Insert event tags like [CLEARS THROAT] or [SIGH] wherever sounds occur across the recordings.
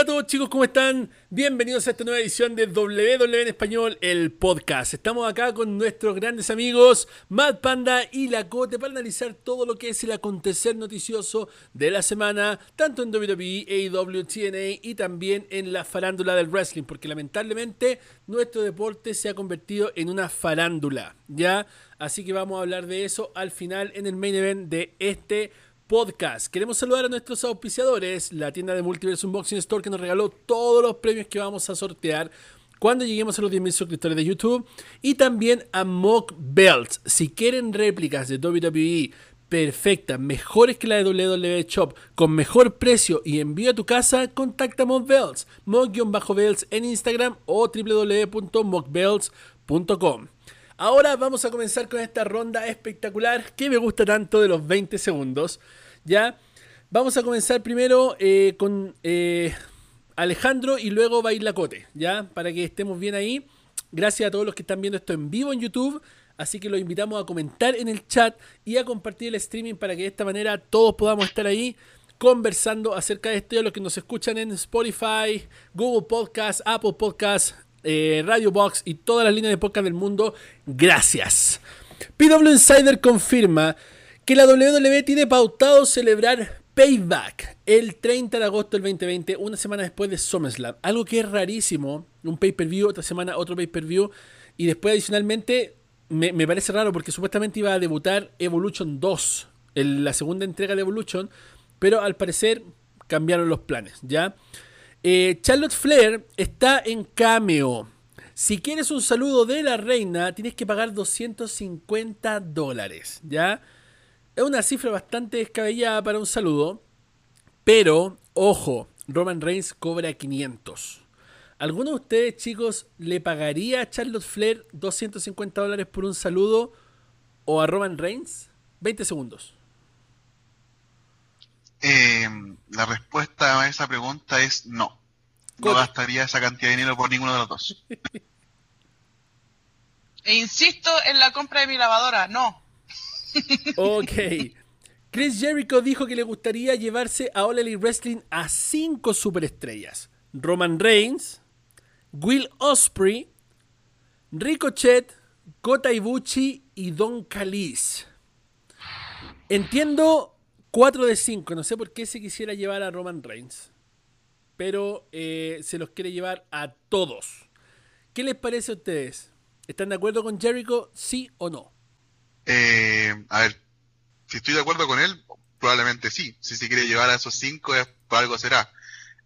Hola a todos chicos, ¿cómo están? Bienvenidos a esta nueva edición de WW en Español, el podcast. Estamos acá con nuestros grandes amigos Mad Panda y La Cote para analizar todo lo que es el acontecer noticioso de la semana, tanto en WWE, AEW, TNA y también en la farándula del wrestling, porque lamentablemente nuestro deporte se ha convertido en una farándula, ¿ya? Así que vamos a hablar de eso al final en el main event de este podcast. Queremos saludar a nuestros auspiciadores, la tienda de Multiverse Unboxing Store que nos regaló todos los premios que vamos a sortear cuando lleguemos a los 10.000 suscriptores de YouTube. Y también a Mock Belts. Si quieren réplicas de WWE perfectas, mejores que la de WWE Shop, con mejor precio y envío a tu casa, contacta a Mock Belts. Mock-Belts en Instagram o www.mockbelts.com. Ahora vamos a comenzar con esta ronda espectacular que me gusta tanto de los 20 segundos. ¿Ya? Vamos a comenzar primero eh, con eh, Alejandro y luego va a ir la Cote, ¿ya? Para que estemos bien ahí. Gracias a todos los que están viendo esto en vivo en YouTube. Así que los invitamos a comentar en el chat y a compartir el streaming para que de esta manera todos podamos estar ahí conversando acerca de esto y a los que nos escuchan en Spotify, Google Podcast, Apple Podcast, eh, Radio Box y todas las líneas de podcast del mundo. Gracias. PW Insider confirma que la WWE tiene pautado celebrar Payback el 30 de agosto del 2020, una semana después de SummerSlam. Algo que es rarísimo. Un pay-per-view, otra semana otro pay-per-view. Y después adicionalmente me, parece raro porque supuestamente iba a debutar Evolution 2, la segunda entrega de Evolution. Pero al parecer cambiaron los planes, ¿ya? Eh, Charlotte Flair está en cameo. Si quieres un saludo de la reina, tienes que pagar 250 dólares, ¿ya? Es una cifra bastante descabellada para un saludo, pero, ojo, Roman Reigns cobra 500. ¿Alguno de ustedes, chicos, le pagaría a Charlotte Flair 250 dólares por un saludo o a Roman Reigns? 20 segundos. Eh, la respuesta a esa pregunta es no. No gastaría esa cantidad de dinero por ninguno de los dos. [LAUGHS] E insisto en la compra de mi lavadora, no. Ok. Chris Jericho dijo que le gustaría llevarse a All Elite Wrestling a cinco superestrellas. Roman Reigns, Will Osprey, Ricochet, Kota Ibushi y Don Callis. Entiendo 4 de 5. No sé por qué se quisiera llevar a Roman Reigns. Pero eh, se los quiere llevar a todos. ¿Qué les parece a ustedes? ¿Están de acuerdo con Jericho? ¿Sí o no? Eh, a ver, si estoy de acuerdo con él, probablemente sí. Si se quiere llevar a esos 5, por algo será.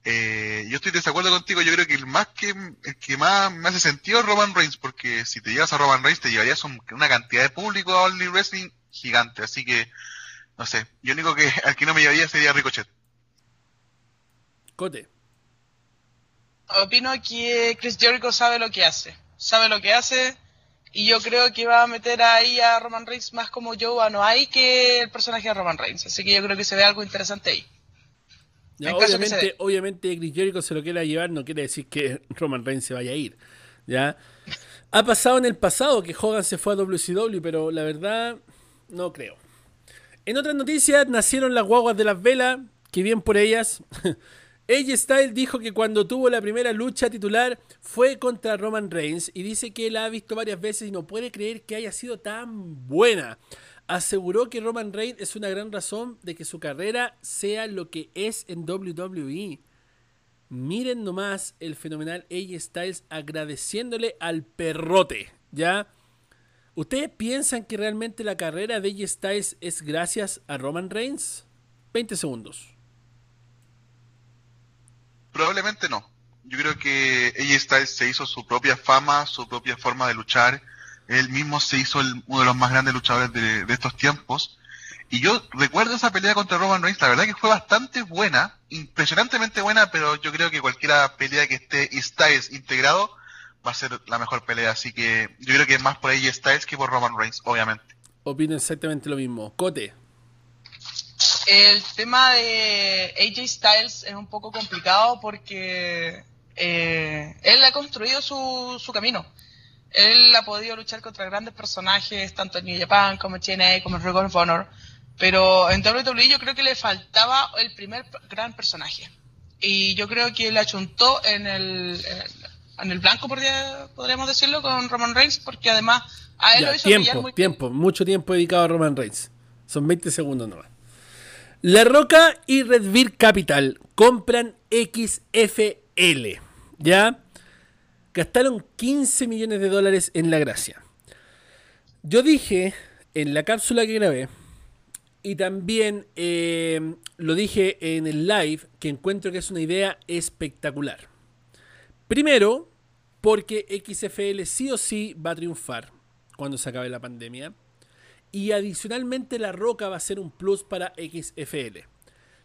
Eh, yo estoy de desacuerdo contigo. Yo creo que el más que el que más me hace sentido es Roman Reigns, porque si te llevas a Roman Reigns, te llevarías una cantidad de público a Only Wrestling gigante. Así que no sé, yo único que [LAUGHS] al que no me llevaría sería Ricochet. Cote. Opino que Chris Jericho sabe lo que hace. Sabe lo que hace. Y yo creo que va a meter ahí a Roman Reigns más como Joe no hay que el personaje de Roman Reigns. Así que yo creo que se ve algo interesante ahí. obviamente, obviamente Chris Jericho se lo quiera llevar, no quiere decir que [LAUGHS] Roman Reigns se vaya a ir. ¿ya? Ha pasado en el pasado que Hogan se fue a WCW, pero la verdad no creo. En otras noticias, nacieron las guaguas de las velas, que bien por ellas. [LAUGHS] AJ Styles dijo que cuando tuvo la primera lucha titular fue contra Roman Reigns y dice que la ha visto varias veces y no puede creer que haya sido tan buena. Aseguró que Roman Reigns es una gran razón de que su carrera sea lo que es en WWE. Miren nomás el fenomenal AJ Styles agradeciéndole al perrote, ¿ya? ¿Ustedes piensan que realmente la carrera de AJ Styles es gracias a Roman Reigns? 20 segundos. Probablemente no. Yo creo que AJ Styles se hizo su propia fama, su propia forma de luchar. Él mismo se hizo uno de los más grandes luchadores de, estos tiempos. Y yo recuerdo esa pelea contra Roman Reigns, la verdad que fue bastante buena, impresionantemente buena, pero yo creo que cualquier pelea que esté Styles integrado va a ser la mejor pelea. Así que yo creo que es más por AJ Styles que por Roman Reigns, obviamente. Opino exactamente lo mismo. Cote. El tema de AJ Styles es un poco complicado porque eh, él ha construido su, su camino. Él ha podido luchar contra grandes personajes, tanto en New Japan como en TNA, como en Ring of Honor. Pero en WWE yo creo que le faltaba el primer gran personaje. y yo creo que le achuntó en el, en el blanco, podríamos decirlo, con Roman Reigns, porque además a él lo hizo tiempo, muy tiempo, mucho tiempo dedicado a Roman Reigns. Son 20 segundos nomás. La Roca y Red Capital compran XFL. ¿Ya? Gastaron 15 millones de dólares en la gracia. Yo dije en la cápsula que grabé y también eh, lo dije en el live que encuentro que es una idea espectacular. Primero, porque XFL sí o sí va a triunfar cuando se acabe la pandemia. Y adicionalmente La Roca va a ser un plus para XFL.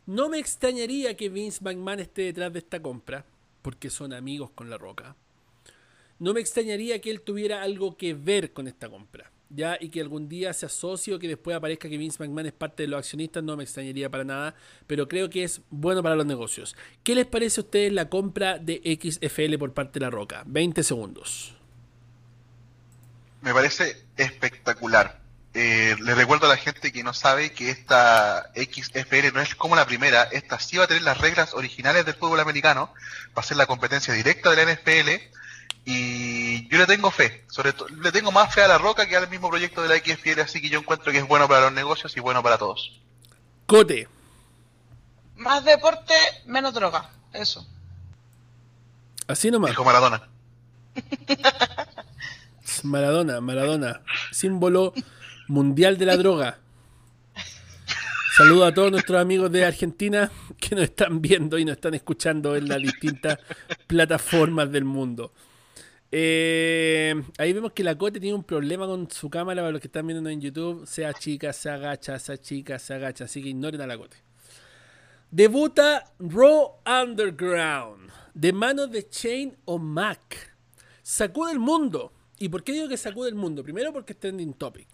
No me extrañaría que Vince McMahon esté detrás de esta compra, porque son amigos con La Roca. No me extrañaría que él tuviera algo que ver con esta compra ya y que algún día se asocie o que después aparezca que Vince McMahon es parte de los accionistas, no me extrañaría para nada, pero creo que es bueno para los negocios. ¿Qué les parece a ustedes la compra de XFL por parte de La Roca? 20 segundos. Me parece espectacular. Eh, le recuerdo a la gente que no sabe que esta XFL no es como la primera, esta sí va a tener las reglas originales del fútbol americano, va a ser la competencia directa de la NFL y yo le tengo fe, sobre todo, le tengo más fe a la Roca que al mismo proyecto de la XFL, así que yo encuentro que es bueno para los negocios y bueno para todos. Cote. Más deporte, menos droga, eso. Así nomás. Dijo Maradona. Maradona, Maradona, símbolo mundial de la droga. Saludo a todos nuestros amigos de Argentina que nos están viendo y nos están escuchando en las distintas plataformas del mundo. Eh, ahí vemos que la Cote tiene un problema con su cámara para los que están viendo en YouTube. Sea chica, se agacha, sea chica, se agacha. Así que ignoren a la Cote. Debuta Raw Underground de manos de Chain o Mac. Sacude el mundo. ¿Y por qué digo que sacude el mundo? Primero porque es trending topic.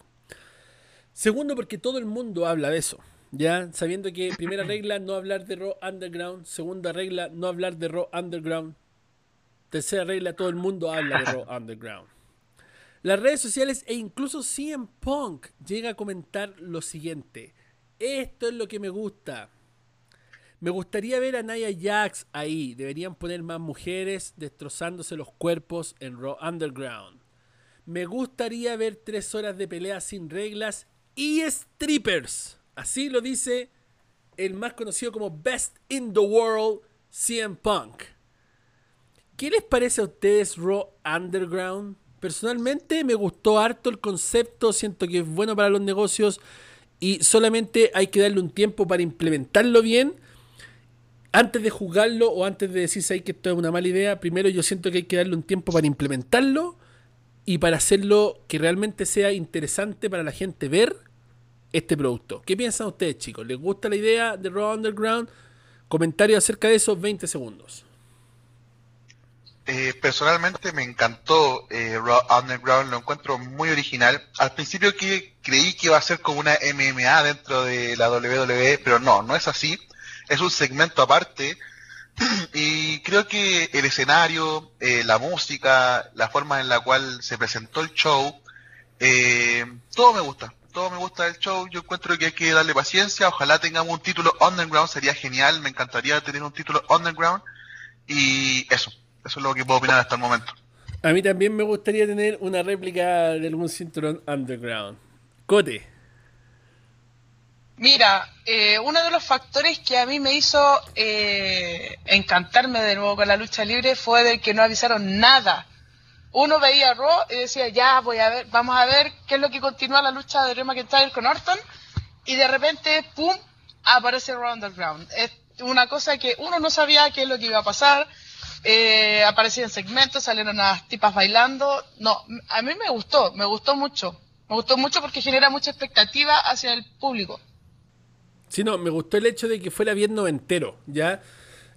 Segundo porque todo el mundo habla de eso. Ya sabiendo que primera [CLEARS THROAT] regla no hablar de Raw Underground. Segunda regla no hablar de Raw Underground. Tercera regla, todo el mundo habla de Raw [CLEARS THROAT] Underground. Las redes sociales e incluso CM Punk llega a comentar lo siguiente. Esto es lo que me gusta. Me gustaría ver a Nia Jax ahí. Deberían poner más mujeres destrozándose los cuerpos en Raw Underground. Me gustaría ver tres horas de pelea sin reglas y strippers. Así lo dice el más conocido como Best in the World, CM Punk. ¿Qué les parece a ustedes Raw Underground? Personalmente me gustó harto el concepto, siento que es bueno para los negocios y solamente hay que darle un tiempo para implementarlo bien. Antes de jugarlo o antes de decirse que esto es una mala idea, primero yo siento que hay que darle un tiempo para implementarlo y para hacerlo que realmente sea interesante para la gente ver este producto. ¿Qué piensan ustedes chicos? ¿Les gusta la idea de Raw Underground? Comentarios acerca de esos 20 segundos. Eh, personalmente me encantó eh, Raw Underground, lo encuentro muy original. Al principio que creí que iba a ser como una MMA dentro de la WWE, pero no, no es así. Es un segmento aparte [CLEARS THROAT] y creo que el escenario, eh, la música, la forma en la cual se presentó el show, eh, todo me gusta. Todo me gusta del show, yo encuentro que hay que darle paciencia, ojalá tengamos un título underground, sería genial, me encantaría tener un título underground y eso, eso es lo que puedo opinar hasta el momento. A mí también me gustaría tener una réplica de algún cinturón underground. Cote. Mira, eh, uno de los factores que a mí me hizo eh, encantarme de nuevo con la lucha libre fue de que no avisaron nada. Uno veía Raw y decía, ya voy a ver, vamos a ver qué es lo que continúa la lucha de Drew McIntyre con Orton. Y de repente, ¡pum!, aparece Raw Underground. Es una cosa que uno no sabía qué es lo que iba a pasar eh, aparecían segmentos, salieron unas tipas bailando. No, a mí me gustó, me gustó mucho. Me gustó mucho porque genera mucha expectativa hacia el público. Sí, no, me gustó el hecho de que fuera bien noventero, ¿ya?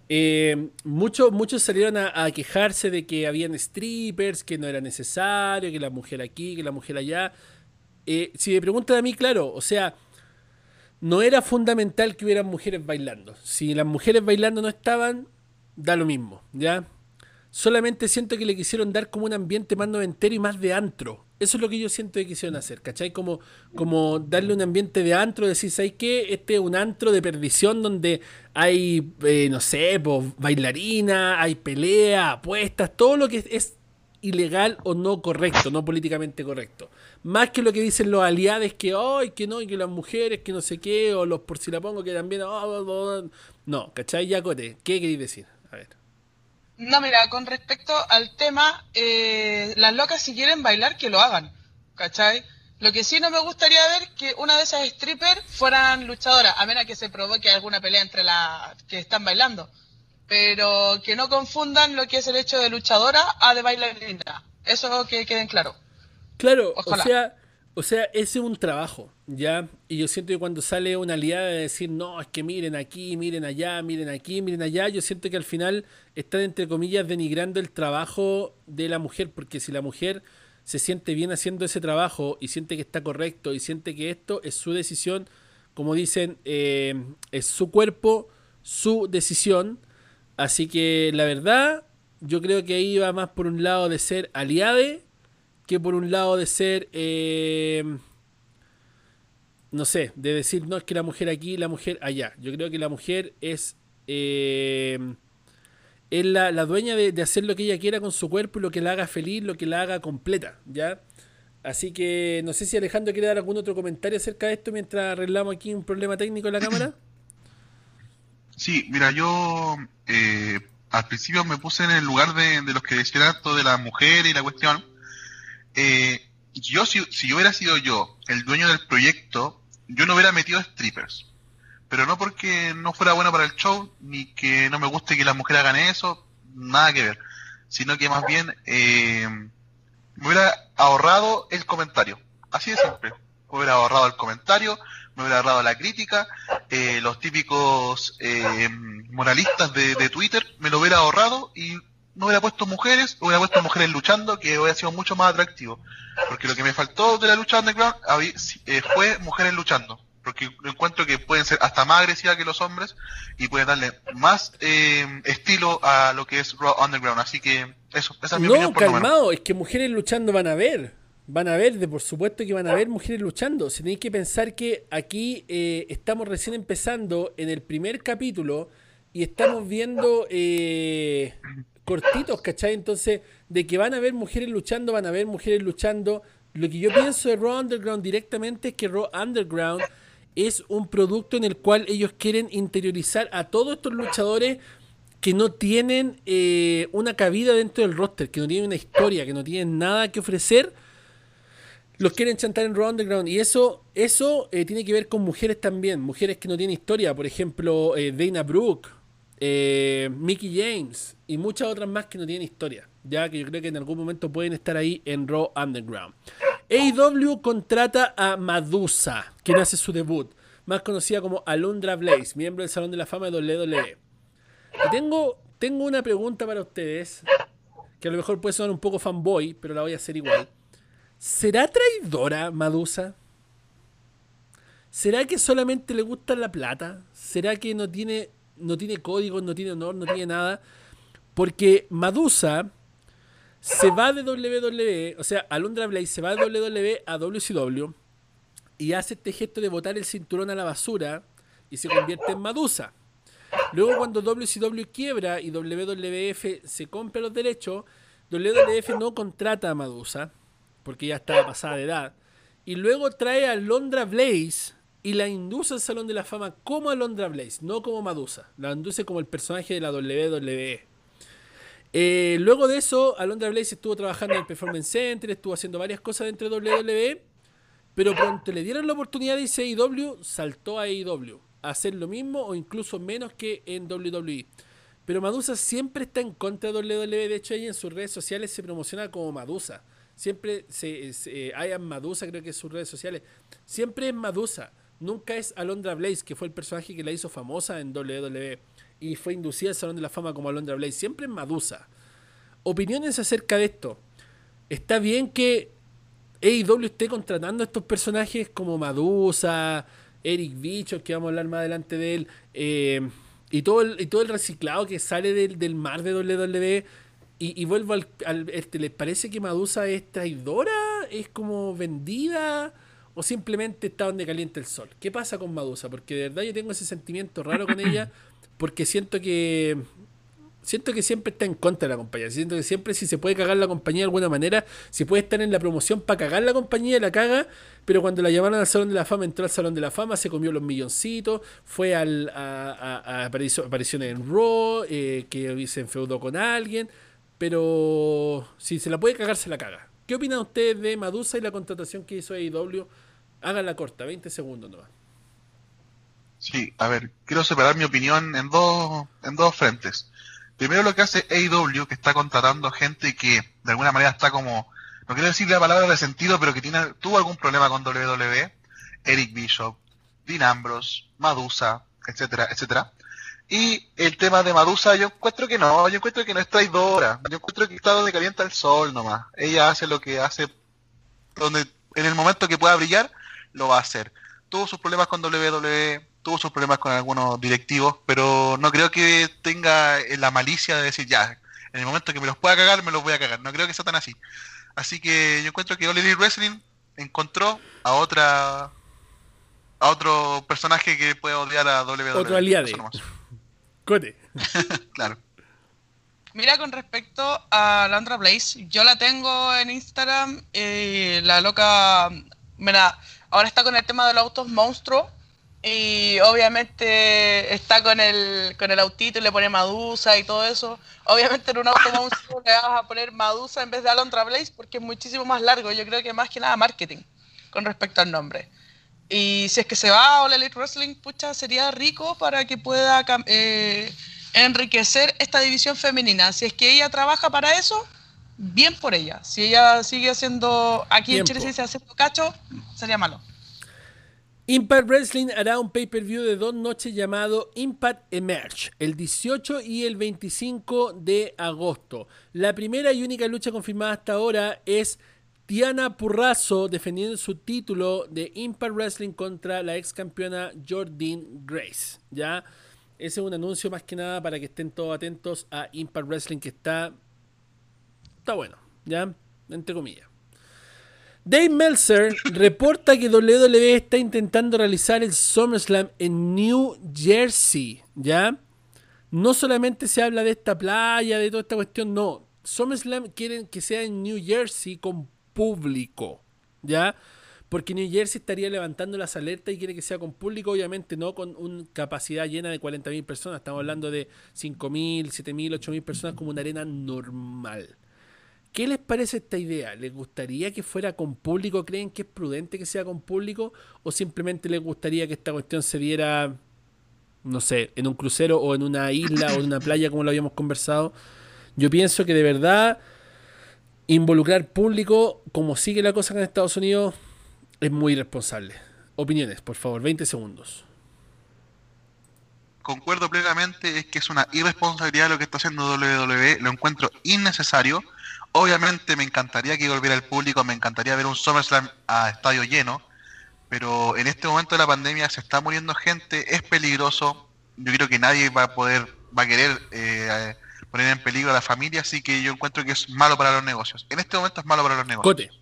Eh, muchos, muchos salieron a, quejarse de que habían strippers, que no era necesario, que la mujer aquí, que la mujer allá. Eh, si me preguntan a mí, claro, o sea, no era fundamental que hubieran mujeres bailando. Si las mujeres bailando no estaban, da lo mismo, ¿ya? Solamente siento que le quisieron dar como un ambiente más noventero y más de antro. Eso es lo que yo siento que quisieron hacer, ¿cachai? Como, como darle un ambiente de antro, decir, ¿sabes qué? Este es un antro de perdición donde hay, eh, no sé, pues, bailarina, hay pelea, apuestas, todo lo que es ilegal o no correcto, no políticamente correcto. Más que lo que dicen los aliados que, ay, que no, y que las mujeres, que no sé qué, o los por si la pongo que también, oh, oh, oh". no, ¿cachai? Ya, Cote, ¿qué queréis decir? No, mira, con respecto al tema, eh, las locas si quieren bailar, que lo hagan, ¿cachai? Lo que sí no me gustaría ver que una de esas strippers fueran luchadoras, a menos que se provoque alguna pelea entre las que están bailando pero que no confundan lo que es el hecho de luchadora a de bailarina. Eso que queden claro. Claro, o sea, o sea, ese es un trabajo, ¿ya? Y yo siento que cuando sale una aliada de decir, no, es que miren aquí, miren allá, miren aquí, miren allá, yo siento que al final están, entre comillas, denigrando el trabajo de la mujer, porque si la mujer se siente bien haciendo ese trabajo y siente que está correcto y siente que esto es su decisión, como dicen, eh, es su cuerpo, su decisión, Así que la verdad, yo creo que ahí va más por un lado de ser aliade que por un lado de ser, eh, no sé, de decir, no es que la mujer aquí, la mujer allá. Yo creo que la mujer es, eh, es la, dueña de, de, hacer lo que ella quiera con su cuerpo y lo que la haga feliz, lo que la haga completa, ¿ya? Así que no sé si Alejandro quiere dar algún otro comentario acerca de esto mientras arreglamos aquí un problema técnico en la cámara. [CLEARS THROAT] Sí, mira, yo eh, al principio me puse en el lugar de, los que decían esto de la mujer y la cuestión. Eh, yo, si, si hubiera sido yo el dueño del proyecto, yo no hubiera metido strippers. Pero no porque no fuera bueno para el show, ni que no me guste que las mujeres hagan eso, nada que ver. Sino que más bien eh, me hubiera ahorrado el comentario. Así de simple. Me hubiera ahorrado el comentario, me hubiera ahorrado la crítica, eh, los típicos eh, moralistas de, Twitter, me lo hubiera ahorrado y no hubiera puesto mujeres, hubiera puesto mujeres luchando, que hubiera sido mucho más atractivo. Porque lo que me faltó de la lucha underground eh, fue mujeres luchando. Porque encuentro que pueden ser hasta más agresivas que los hombres y pueden darle más estilo a lo que es Raw Underground. Así que eso, esa es mi opinión. No, calmado, es que mujeres luchando van a ver van a ver, de por supuesto que van a haber mujeres luchando. Si tenéis que pensar que aquí eh, estamos recién empezando en el primer capítulo y estamos viendo eh, cortitos, ¿cachai? Entonces, de que van a haber mujeres luchando, van a haber mujeres luchando. Lo que yo pienso de Raw Underground directamente es que Raw Underground es un producto en el cual ellos quieren interiorizar a todos estos luchadores que no tienen eh, una cabida dentro del roster, que no tienen una historia, que no tienen nada que ofrecer los quieren chantar en Raw Underground. Y eso, eso eh, tiene que ver con mujeres también, mujeres que no tienen historia. Por ejemplo, eh, Dana Brooke, eh, Mickey James y muchas otras más que no tienen historia. Ya que yo creo que en algún momento pueden estar ahí en Raw Underground. AEW contrata a Madusa, quien hace su debut, más conocida como Alundra Blaze, miembro del Salón de la Fama de WWE. Tengo, tengo una pregunta para ustedes, que a lo mejor puede sonar un poco fanboy, pero la voy a hacer igual. ¿Será traidora Madusa? ¿Será que solamente le gusta la plata? ¿Será que no tiene, no tiene códigos, no tiene honor, no tiene nada? Porque Madusa se va de WWE, o sea, Alundra Blaze se va de WWE a WCW y hace este gesto de botar el cinturón a la basura y se convierte en Madusa. Luego cuando WCW quiebra y WWF se compra los derechos, WWF no contrata a Madusa porque ya estaba pasada de edad. Y luego trae a Londra Blaze y la induce al Salón de la Fama como a Londra Blaze, no como Madusa. La induce como el personaje de la WWE. Eh, luego de eso, Alondra Blaze estuvo trabajando en el Performance Center, estuvo haciendo varias cosas dentro de WWE, pero pronto le dieron la oportunidad de irse a AEW, saltó a AEW a hacer lo mismo o incluso menos que en WWE. Pero Madusa siempre está en contra de WWE, de hecho ella en sus redes sociales se promociona como Madusa. Siempre se, se Ian Madusa, creo que es sus redes sociales. Siempre es Madusa. Nunca es Alondra Blaze, que fue el personaje que la hizo famosa en WWE y fue inducida al Salón de la Fama como Alondra Blaze. Siempre es Madusa. Opiniones acerca de esto. Está bien que AEW esté contratando a estos personajes como Madusa, Eric Bicho, que vamos a hablar más adelante de él, eh, y, todo el, reciclado que sale del, del mar de WWE Y, vuelvo al, este, ¿Les parece que Madusa es traidora? ¿Es como vendida? ¿O simplemente está donde calienta el sol? ¿Qué pasa con Madusa? Porque de verdad yo tengo ese sentimiento raro con ella. Porque siento que siento que siempre está en contra de la compañía. Siento que siempre si se puede cagar la compañía de alguna manera, si puede estar en la promoción para cagar la compañía, la caga, pero cuando la llamaron al Salón de la Fama, entró al Salón de la Fama, se comió los milloncitos, fue al, a, apariciones en Raw, eh, que se enfeudó con alguien, pero si se la puede cagar, se la caga. ¿Qué opinan ustedes de Madusa y la contratación que hizo AEW? Háganla corta, 20 segundos nomás. Sí, a ver, quiero separar mi opinión en dos, en dos frentes. Primero lo que hace AEW, que está contratando gente que de alguna manera está como, no quiero decir la palabra de sentido, pero que tiene, tuvo algún problema con WWE, Eric Bishop, Dean Ambrose, Madusa, etcétera, etcétera. Y el tema de Madusa, yo encuentro que no, yo encuentro que no es traidora, yo encuentro que está donde calienta el sol nomás. Ella hace lo que hace, donde en el momento que pueda brillar, lo va a hacer. Tuvo sus problemas con WWE, tuvo sus problemas con algunos directivos, pero no creo que tenga la malicia de decir, ya, en el momento que me los pueda cagar, me los voy a cagar. No creo que sea tan así. Así que yo encuentro que All Wrestling encontró a otra a otro personaje que puede odiar a WWE. Otro aliado. [LAUGHS] Cote. [LAUGHS] claro. Mira, con respecto a Landra Blaze, yo la tengo en Instagram y la loca, mira, ahora está con el tema de los autos monstruo y obviamente está con el, con el autito y le pone Madusa y todo eso. Obviamente en un auto monstruo le vas a poner Madusa en vez de Alondra Blaze porque es muchísimo más largo. Yo creo que más que nada marketing con respecto al nombre. Y si es que se va a All Elite Wrestling, pucha, sería rico para que pueda eh, enriquecer esta división femenina. Si es que ella trabaja para eso, bien por ella. Si ella sigue haciendo, aquí en Chile se haciendo cacho, sería malo. Impact Wrestling hará un pay-per-view de dos noches llamado Impact Emerge, el 18 y el 25 de agosto. La primera y única lucha confirmada hasta ahora es Tiana Purrazo defendiendo su título de Impact Wrestling contra la ex campeona Jordyn Grace. ¿ya? Ese es un anuncio más que nada para que estén todos atentos a Impact Wrestling que está, está bueno, ¿ya? Entre comillas. Dave Meltzer [LAUGHS] reporta que WWE está intentando realizar el SummerSlam en New Jersey, ¿ya? No solamente se habla de esta playa, de toda esta cuestión, no. SummerSlam quieren que sea en New Jersey con público, ¿ya? Porque New Jersey estaría levantando las alertas y quiere que sea con público, obviamente no con una capacidad llena de 40.000 personas, estamos hablando de 5.000, 7.000, 8.000 personas como una arena normal. ¿Qué les parece esta idea? ¿Les gustaría que fuera con público? ¿Creen que es prudente que sea con público? ¿O simplemente les gustaría que esta cuestión se diera, no sé, en un crucero o en una isla o en una playa como lo habíamos conversado? Yo pienso que de verdad involucrar público, como sigue la cosa en Estados Unidos, es muy irresponsable. Opiniones, por favor, 20 segundos. Concuerdo plenamente, es que es una irresponsabilidad lo que está haciendo WWE, lo encuentro innecesario Obviamente me encantaría que volviera el público, me encantaría ver un SummerSlam a estadio lleno, pero en este momento de la pandemia se está muriendo gente, es peligroso. Yo creo que nadie va a poder, va a querer eh, poner en peligro a la familia, así que yo encuentro que es malo para los negocios. En este momento es malo para los negocios.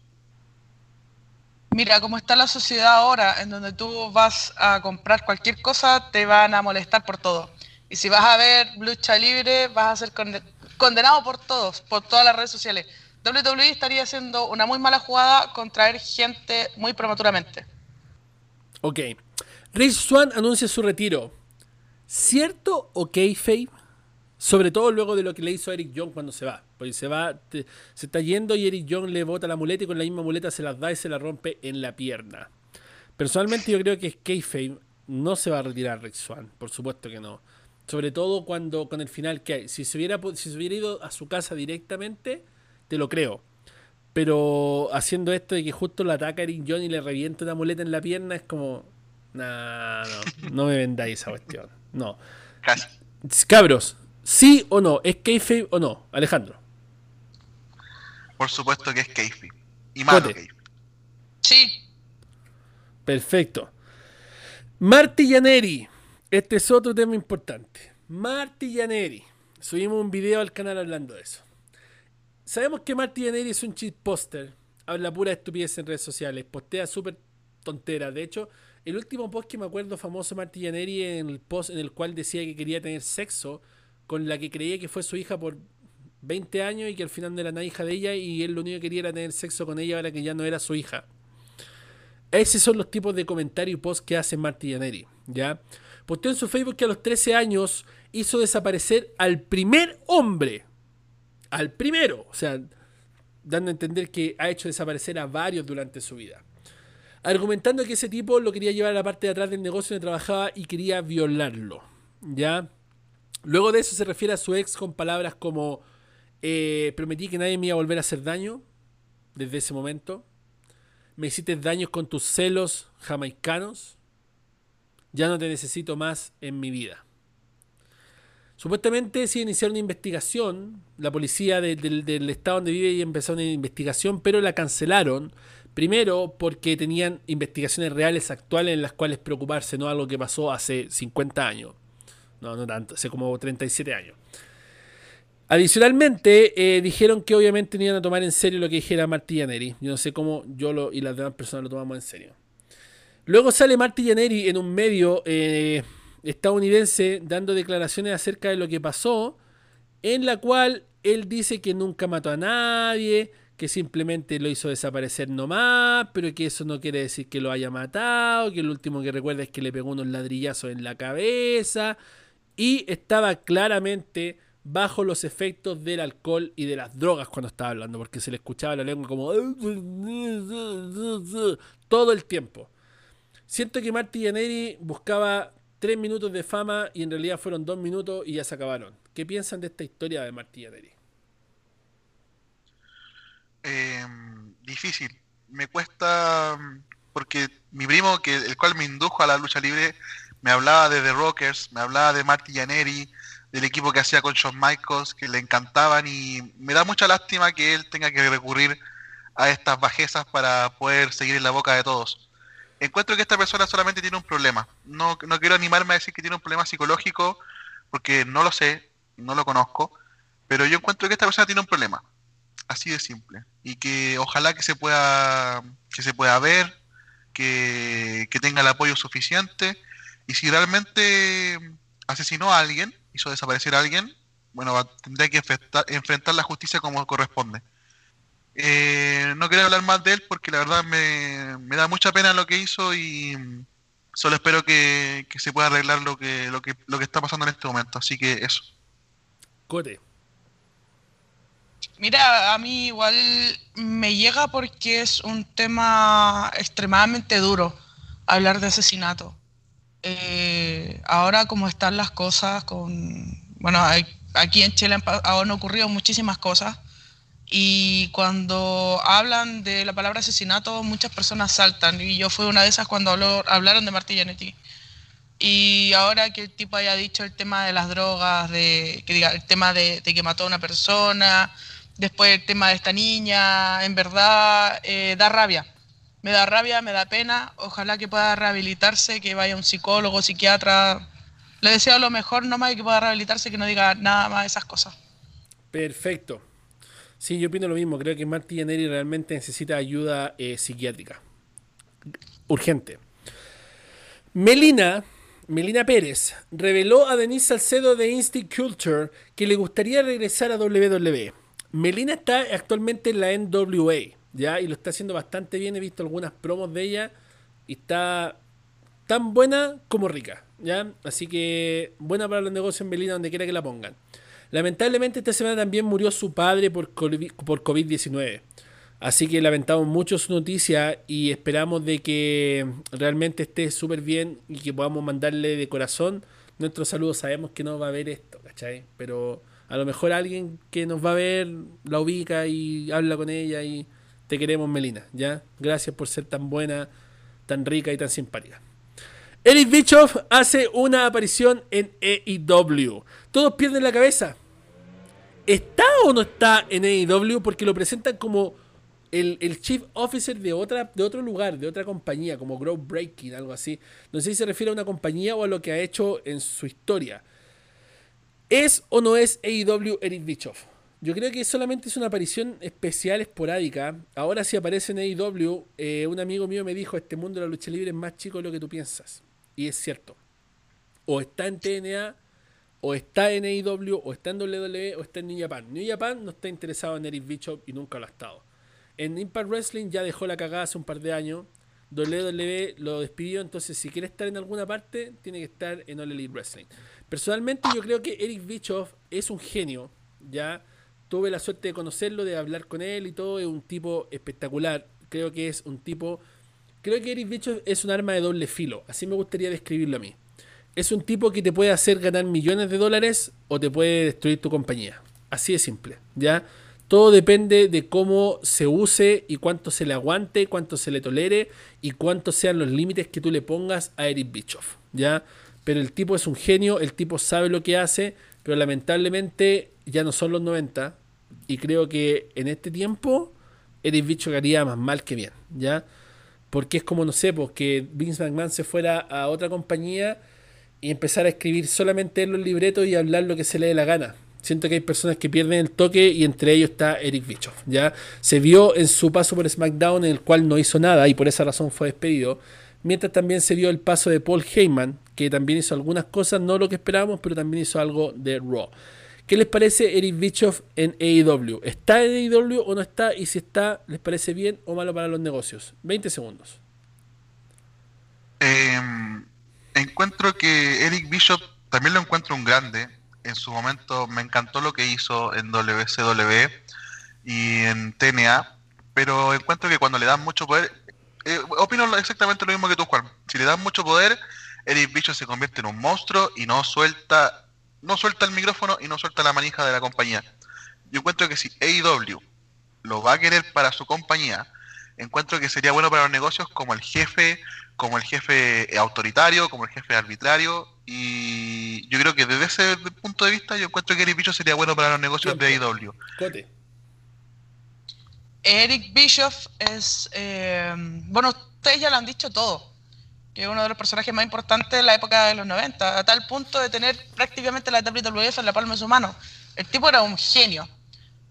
Mira, como está la sociedad ahora, en donde tú vas a comprar cualquier cosa, te van a molestar por todo. Y si vas a ver lucha libre, vas a ser condenado por todos, por todas las redes sociales. WWE estaría haciendo una muy mala jugada con traer gente muy prematuramente. Ok. Rich Swan anuncia su retiro. ¿Cierto o kayfabe? Sobre todo luego de lo que le hizo Eric Young cuando se va. Porque se va, se está yendo y Eric Young le bota la muleta y con la misma muleta se las da y se la rompe en la pierna. Personalmente yo creo que es kayfabe. No se va a retirar Rich Swan. Por supuesto que no. Sobre todo cuando con el final que hay. Si se hubiera, si se hubiera ido a su casa directamente, te lo creo. Pero haciendo esto de que justo lo ataca Eric John y le revienta una muleta en la pierna, es como. Nah, no, no me vendáis esa cuestión. No. Cabros, ¿sí o no? ¿Es kayfabe o no? Alejandro. Por supuesto que es kayfabe. Y malo Sí. Perfecto. Marty Yaneri este es otro tema importante. Marty Janeri. Subimos un video al canal hablando de eso. sabemos que Marty Jannetty es un cheat poster. Habla pura estupidez en redes sociales. Postea súper tontera. De hecho, el último post que me acuerdo famoso Marty Jannetty en el post en el cual decía que quería tener sexo con la que creía que fue su hija por 20 años y que al final no era nada hija de ella y él lo único que quería era tener sexo con ella ahora que ya no era su hija. Esos son los tipos de comentarios y posts que hace Marty Jannetty, ¿ya? Posteó en su Facebook que a los 13 años hizo desaparecer al primer hombre. Al primero. O sea, dando a entender que ha hecho desaparecer a varios durante su vida. Argumentando que ese tipo lo quería llevar a la parte de atrás del negocio donde trabajaba y quería violarlo. ¿Ya? Luego de eso se refiere a su ex con palabras como eh, prometí que nadie me iba a volver a hacer daño desde ese momento. Me hiciste daños con tus celos jamaicanos. Ya no te necesito más en mi vida. Supuestamente se iniciaron una investigación, la policía del estado donde vive y empezó una investigación, pero la cancelaron. Primero porque tenían investigaciones reales actuales en las cuales preocuparse, no algo que pasó hace 50 años. No, no tanto, hace como 37 años. Adicionalmente, eh, dijeron que obviamente no iban a tomar en serio lo que dijera Marty Neri. Yo no sé cómo yo y las demás personas lo tomamos en serio. Luego sale Marty Neri en un medio eh, estadounidense dando declaraciones acerca de lo que pasó, en la cual él dice que nunca mató a nadie, que simplemente lo hizo desaparecer nomás, pero que eso no quiere decir que lo haya matado, que lo último que recuerda es que le pegó unos ladrillazos en la cabeza y estaba claramente bajo los efectos del alcohol y de las drogas cuando estaba hablando, porque se le escuchaba la lengua como [LAUGHS] todo el tiempo. Siento que Marty Janeri buscaba tres minutos de fama y en realidad fueron dos minutos y ya se acabaron. ¿Qué piensan de esta historia de Marty? Em, difícil. Me cuesta porque mi primo, que el cual me indujo a la lucha libre, me hablaba de The Rockers, me hablaba de Marty Janeri, del equipo que hacía con Shawn Michaels, que le encantaban y me da mucha lástima que él tenga que recurrir a estas bajezas para poder seguir en la boca de todos. Encuentro que esta persona solamente tiene un problema. No, no quiero animarme a decir que tiene un problema psicológico porque no lo sé, no lo conozco, pero yo encuentro que esta persona tiene un problema. Así de simple. Y que ojalá que se pueda, que se pueda ver, que, que tenga el apoyo suficiente. Y si realmente asesinó a alguien, hizo desaparecer a alguien, bueno, tendría que enfrentar, la justicia como corresponde. Eh, no quería hablar más de él porque la verdad me, da mucha pena lo que hizo y solo espero que, se pueda arreglar lo que, lo, que, lo que está pasando en este momento. Así que eso. Cote. Mira, a mí igual me llega porque es un tema extremadamente duro hablar de asesinato. Eh, ahora como están las cosas con, bueno, aquí en Chile han, ocurrido muchísimas cosas y cuando hablan de la palabra asesinato muchas personas saltan y yo fui una de esas cuando hablaron de Martí Janetti. Y ahora que el tipo haya dicho el tema de las drogas, de, que diga, el tema de, que mató a una persona, después el tema de esta niña, en verdad eh, da rabia me da rabia, me da pena, ojalá que pueda rehabilitarse, que vaya un psicólogo, psiquiatra. Le deseo lo mejor nomás y que pueda rehabilitarse, que no diga nada más de esas cosas. Perfecto. Sí, yo opino lo mismo. Creo que Marty Neri realmente necesita ayuda eh, psiquiátrica. Urgente. Melina, Melina Pérez, reveló a Denise Salcedo de Instinct Culture que le gustaría regresar a WWE. Melina está actualmente en la NWA. ¿ya? Y lo está haciendo bastante bien. He visto algunas promos de ella y está tan buena como rica, ¿ya? Así que buena para los negocios en Belina donde quiera que la pongan. Lamentablemente esta semana también murió su padre por COVID-19. Así que lamentamos mucho su noticia y esperamos de que realmente esté súper bien y que podamos mandarle de corazón nuestro saludo. Sabemos que no va a ver esto, ¿cachai? Pero a lo mejor alguien que nos va a ver la ubica y habla con ella y te queremos, Melina, ¿ya? Gracias por ser tan buena, tan rica y tan simpática. Eric Bischoff hace una aparición en AEW. Todos pierden la cabeza. ¿Está o no está en AEW? Porque lo presentan como el, chief officer de, otra, de otro lugar, de otra compañía, como Grow Breaking, algo así. No sé si se refiere a una compañía o a lo que ha hecho en su historia. ¿Es o no es AEW Eric Bischoff? Yo creo que solamente es una aparición especial, esporádica. Ahora si aparece en AEW, eh, un amigo mío me dijo, este mundo de la lucha libre es más chico de lo que tú piensas. Y es cierto. O está en TNA, o está en AEW, o está en WWE, o está en New Japan. New Japan no está interesado en Eric Bishop y nunca lo ha estado. En Impact Wrestling ya dejó la cagada hace un par de años. WWE lo despidió, entonces si quiere estar en alguna parte, tiene que estar en All Elite Wrestling. Personalmente yo creo que Eric Bischoff es un genio, ya tuve la suerte de conocerlo, de hablar con él y todo, es un tipo espectacular, creo que es un tipo, creo que Eric Bischoff es un arma de doble filo, así me gustaría describirlo a mí. Es un tipo que te puede hacer ganar millones de dólares o te puede destruir tu compañía, así de simple, ya todo depende de cómo se use y cuánto se le aguante, cuánto se le tolere y cuántos sean los límites que tú le pongas a Eric Bischoff, ¿ya? Pero el tipo es un genio, el tipo sabe lo que hace, pero lamentablemente ya no son los 90 y creo que en este tiempo Eric Bischoff haría más mal que bien, ¿ya? Porque es como, no sé, pues que Vince McMahon se fuera a otra compañía y empezara a escribir solamente en los libretos y hablar lo que se le dé la gana. Siento que hay personas que pierden el toque y entre ellos está Eric Bischoff. ¿ya? Se vio en su paso por SmackDown en el cual no hizo nada y por esa razón fue despedido. Mientras también se vio el paso de Paul Heyman, que también hizo algunas cosas, no lo que esperábamos, pero también hizo algo de Raw. ¿Qué les parece Eric Bischoff en AEW? ¿Está en AEW o no está? Y si está, ¿les parece bien o malo para los negocios? 20 segundos. Em, encuentro que Eric Bischoff también lo encuentro un grande en su momento me encantó lo que hizo en WCW y en TNA, pero encuentro que cuando le dan mucho poder, eh, opino exactamente lo mismo que tú, Juan. Si le dan mucho poder, Eric Bicho se convierte en un monstruo y no suelta, no suelta el micrófono y no suelta la manija de la compañía. Yo encuentro que si AEW lo va a querer para su compañía, encuentro que sería bueno para los negocios como el jefe, como el jefe autoritario, como el jefe arbitrario y yo creo que desde ese punto de vista yo encuentro que Eric Bischoff sería bueno para los negocios de AEW. Eric Bischoff es, eh, bueno, ustedes ya lo han dicho todo, que es uno de los personajes más importantes de la época de los 90, a tal punto de tener prácticamente la WWF en la palma de su mano. El tipo era un genio.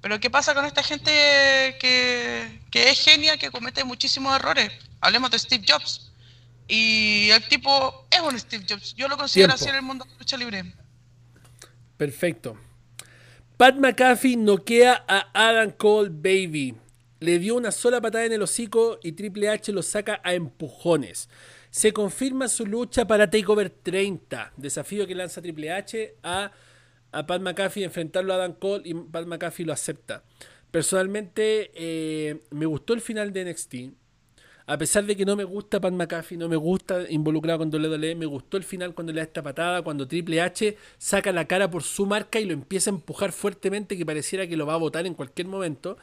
Pero ¿qué pasa con esta gente que, que es genia, que comete muchísimos errores? Hablemos de Steve Jobs. Y el tipo es un Steve Jobs. Yo lo considero así en el mundo de la lucha libre. Perfecto. Pat McAfee noquea a Adam Cole Baby. Le dio una sola patada en el hocico y Triple H lo saca a empujones. Se confirma su lucha para Takeover 30. Desafío que lanza Triple H a, a Pat McAfee, enfrentarlo a Adam Cole y Pat McAfee lo acepta. Personalmente eh, me gustó el final de NXT a pesar de que no me gusta Pat McAfee, no me gusta involucrado con WWE, me gustó el final cuando le da esta patada, cuando Triple H saca la cara por su marca y lo empieza a empujar fuertemente que pareciera que lo va a botar en cualquier momento.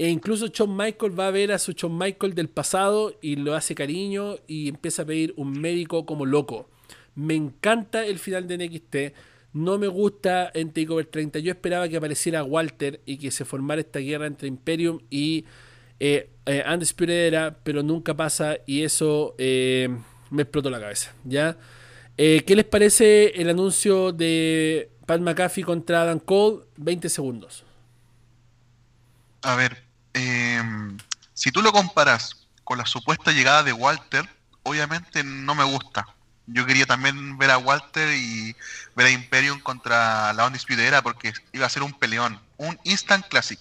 E incluso Shawn Michael va a ver a su Shawn Michael del pasado y lo hace cariño y empieza a pedir un médico como loco. Me encanta el final de NXT. No me gusta en Takeover 30. Yo esperaba que apareciera Walter y que se formara esta guerra entre Imperium y eh, eh, pero nunca pasa y eso eh, me explotó la cabeza. ¿ya? Eh, ¿Qué les parece el anuncio de Pat McAfee contra Adam Cole? 20 segundos. A ver, em, si tú lo comparas con la supuesta llegada de Walter, obviamente no me gusta. Yo quería también ver a Walter y ver a Imperium contra la Undisputed Era porque iba a ser un peleón, un instant classic.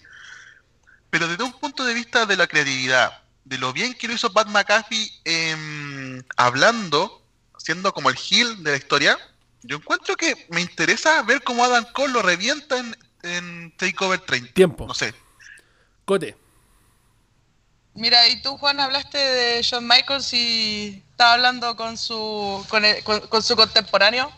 Pero desde un punto de vista de la creatividad, de lo bien que lo hizo Pat McAfee em, hablando, siendo como el heel de la historia, yo encuentro que me interesa ver cómo Adam Cole lo revienta en, en Takeover 30. Tiempo. No sé. Cote. Mira, y tú, Juan, hablaste de Shawn Michaels y estaba hablando con su, con, con su contemporáneo,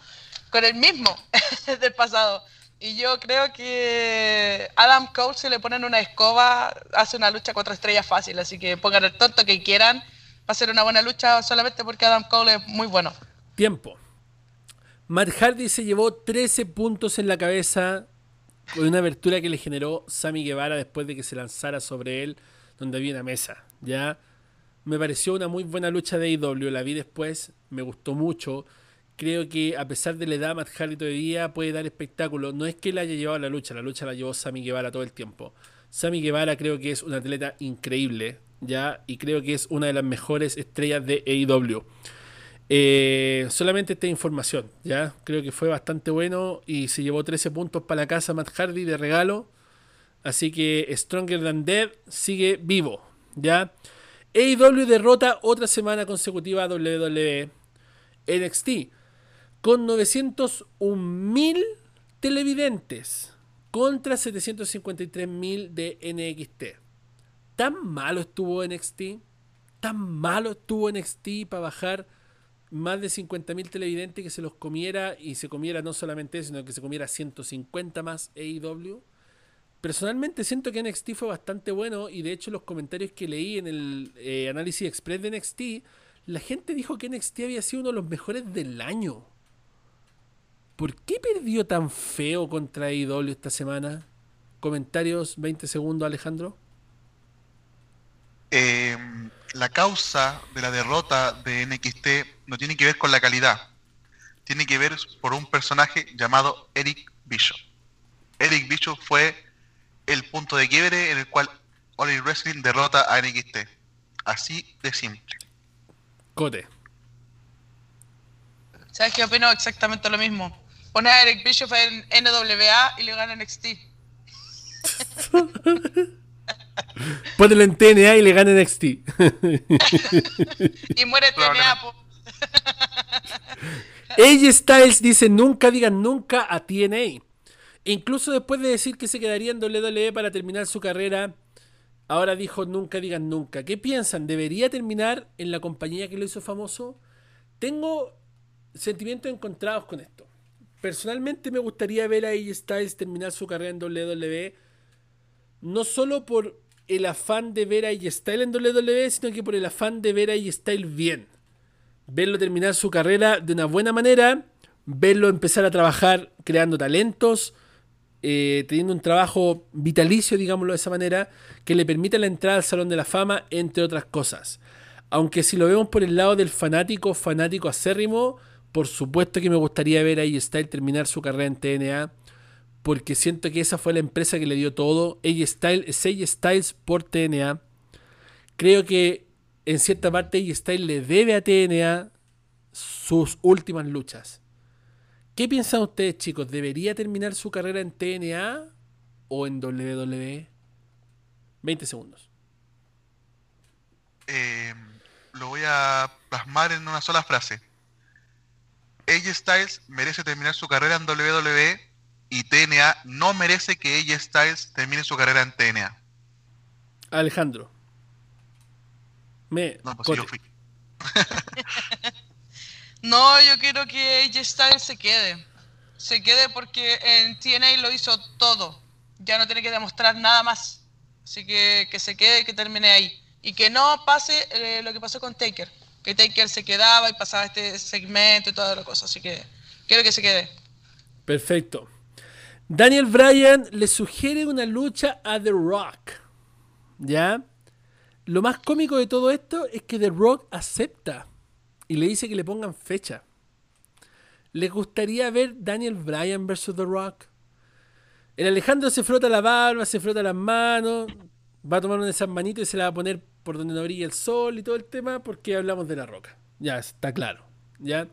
con el mismo [LAUGHS] del pasado. Y yo creo que Adam Cole, si le ponen una escoba, hace una lucha contra estrellas fácil. Así que pongan el tonto que quieran. Va a ser una buena lucha solamente porque Adam Cole es muy bueno. Tiempo. Matt Hardy se llevó 13 puntos en la cabeza con una abertura que le generó Sammy Guevara después de que se lanzara sobre él donde había una mesa. Ya me pareció una muy buena lucha de IW. La vi después, me gustó mucho Creo que a pesar de la edad, Matt Hardy todavía puede dar espectáculo. No es que la haya llevado a la lucha, la lucha la llevó Sammy Guevara todo el tiempo. Sammy Guevara creo que es un atleta increíble, ¿ya? Y creo que es una de las mejores estrellas de AEW. Eh, solamente esta información, ¿ya? Creo que fue bastante bueno y se llevó 13 puntos para la casa Matt Hardy de regalo. Así que Stronger Than Dead sigue vivo, ¿ya? AEW derrota otra semana consecutiva a WWE NXT con 901.000 televidentes contra 753.000 de NXT. ¿Tan malo estuvo NXT? ¿Tan malo estuvo NXT para bajar más de 50.000 televidentes que se los comiera y se comiera no solamente eso, sino que se comiera 150 más AEW? Personalmente siento que NXT fue bastante bueno y de hecho los comentarios que leí en el eh, análisis express de NXT, la gente dijo que NXT había sido uno de los mejores del año. ¿Por qué perdió tan feo contra AEW esta semana? Comentarios, 20 segundos, Alejandro. Eh, la causa de la derrota de NXT no tiene que ver con la calidad, tiene que ver por un personaje llamado Eric Bishop. Eric Bishop fue el punto de quiebre en el cual All Wrestling derrota a NXT. Así de simple. Cote. ¿Sabes qué opino? Exactamente lo mismo. Pone a Eric Bischoff en NWA y le gana NXT. [LAUGHS] Pónelo en TNA y le gana NXT. [LAUGHS] y muere TNA, po. [LAUGHS] AJ Styles dice nunca digan nunca a TNA. Incluso después de decir que se quedaría en WWE para terminar su carrera, ahora dijo nunca digan nunca. ¿Qué piensan? ¿Debería terminar en la compañía que lo hizo famoso? Tengo sentimientos encontrados con esto. Personalmente me gustaría ver a AJ Styles terminar su carrera en WWE, no solo por el afán de ver a AJ Styles en WWE, sino que por el afán de ver a AJ Styles bien. Verlo terminar su carrera de una buena manera, verlo empezar a trabajar creando talentos, eh, teniendo un trabajo vitalicio, digámoslo de esa manera, que le permita la entrada al Salón de la Fama, entre otras cosas. Aunque si lo vemos por el lado del fanático, fanático acérrimo, por supuesto que me gustaría ver a AJ Styles terminar su carrera en TNA, porque siento que esa fue la empresa que le dio todo. AJ Styles es AJ Styles por TNA. Creo que en cierta parte AJ Styles le debe a TNA sus últimas luchas. ¿Qué piensan ustedes, chicos? ¿Debería terminar su carrera en TNA o en WWE? 20 segundos. Eh, lo voy a plasmar en una sola frase. AJ Styles merece terminar su carrera en WWE y TNA no merece que AJ Styles termine su carrera en TNA. Alejandro. Me. No, pues yo fui. [LAUGHS] No, yo quiero que AJ Styles se quede. Se quede porque en TNA lo hizo todo. Ya no tiene que demostrar nada más. Así que que se quede y que termine ahí. Y que no pase eh, lo que pasó con Taker. Que Taker se quedaba y pasaba este segmento y toda la cosa. Así que quiero que se quede. Perfecto. Daniel Bryan le sugiere una lucha a The Rock. ¿Ya? Lo más cómico de todo esto es que The Rock acepta y le dice que le pongan fecha. ¿Les gustaría ver Daniel Bryan versus The Rock? El Alejandro se frota la barba, se frota las manos, va a tomar esas manitos y se la va a poner por donde no brilla el sol y todo el tema porque hablamos de la roca. Ya, está claro. ¿Ya?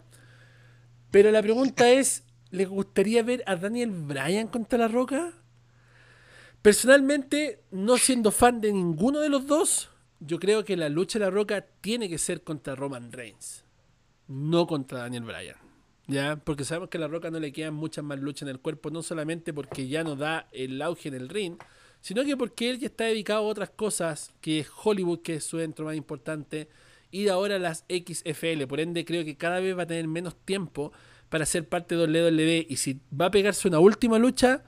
Pero la pregunta es, ¿les gustaría ver a Daniel Bryan contra la roca? Personalmente, no siendo fan de ninguno de los dos, yo creo que la lucha de la roca tiene que ser contra Roman Reigns no contra Daniel Bryan. ¿Ya? Porque sabemos que a La Roca no le quedan muchas más luchas en el cuerpo, no solamente porque ya no da el auge en el ring, sino que porque él ya está dedicado a otras cosas, que es Hollywood, que es su dentro más importante, y ahora las XFL. Por ende, creo que cada vez va a tener menos tiempo para ser parte de WWE. Y si va a pegarse una última lucha,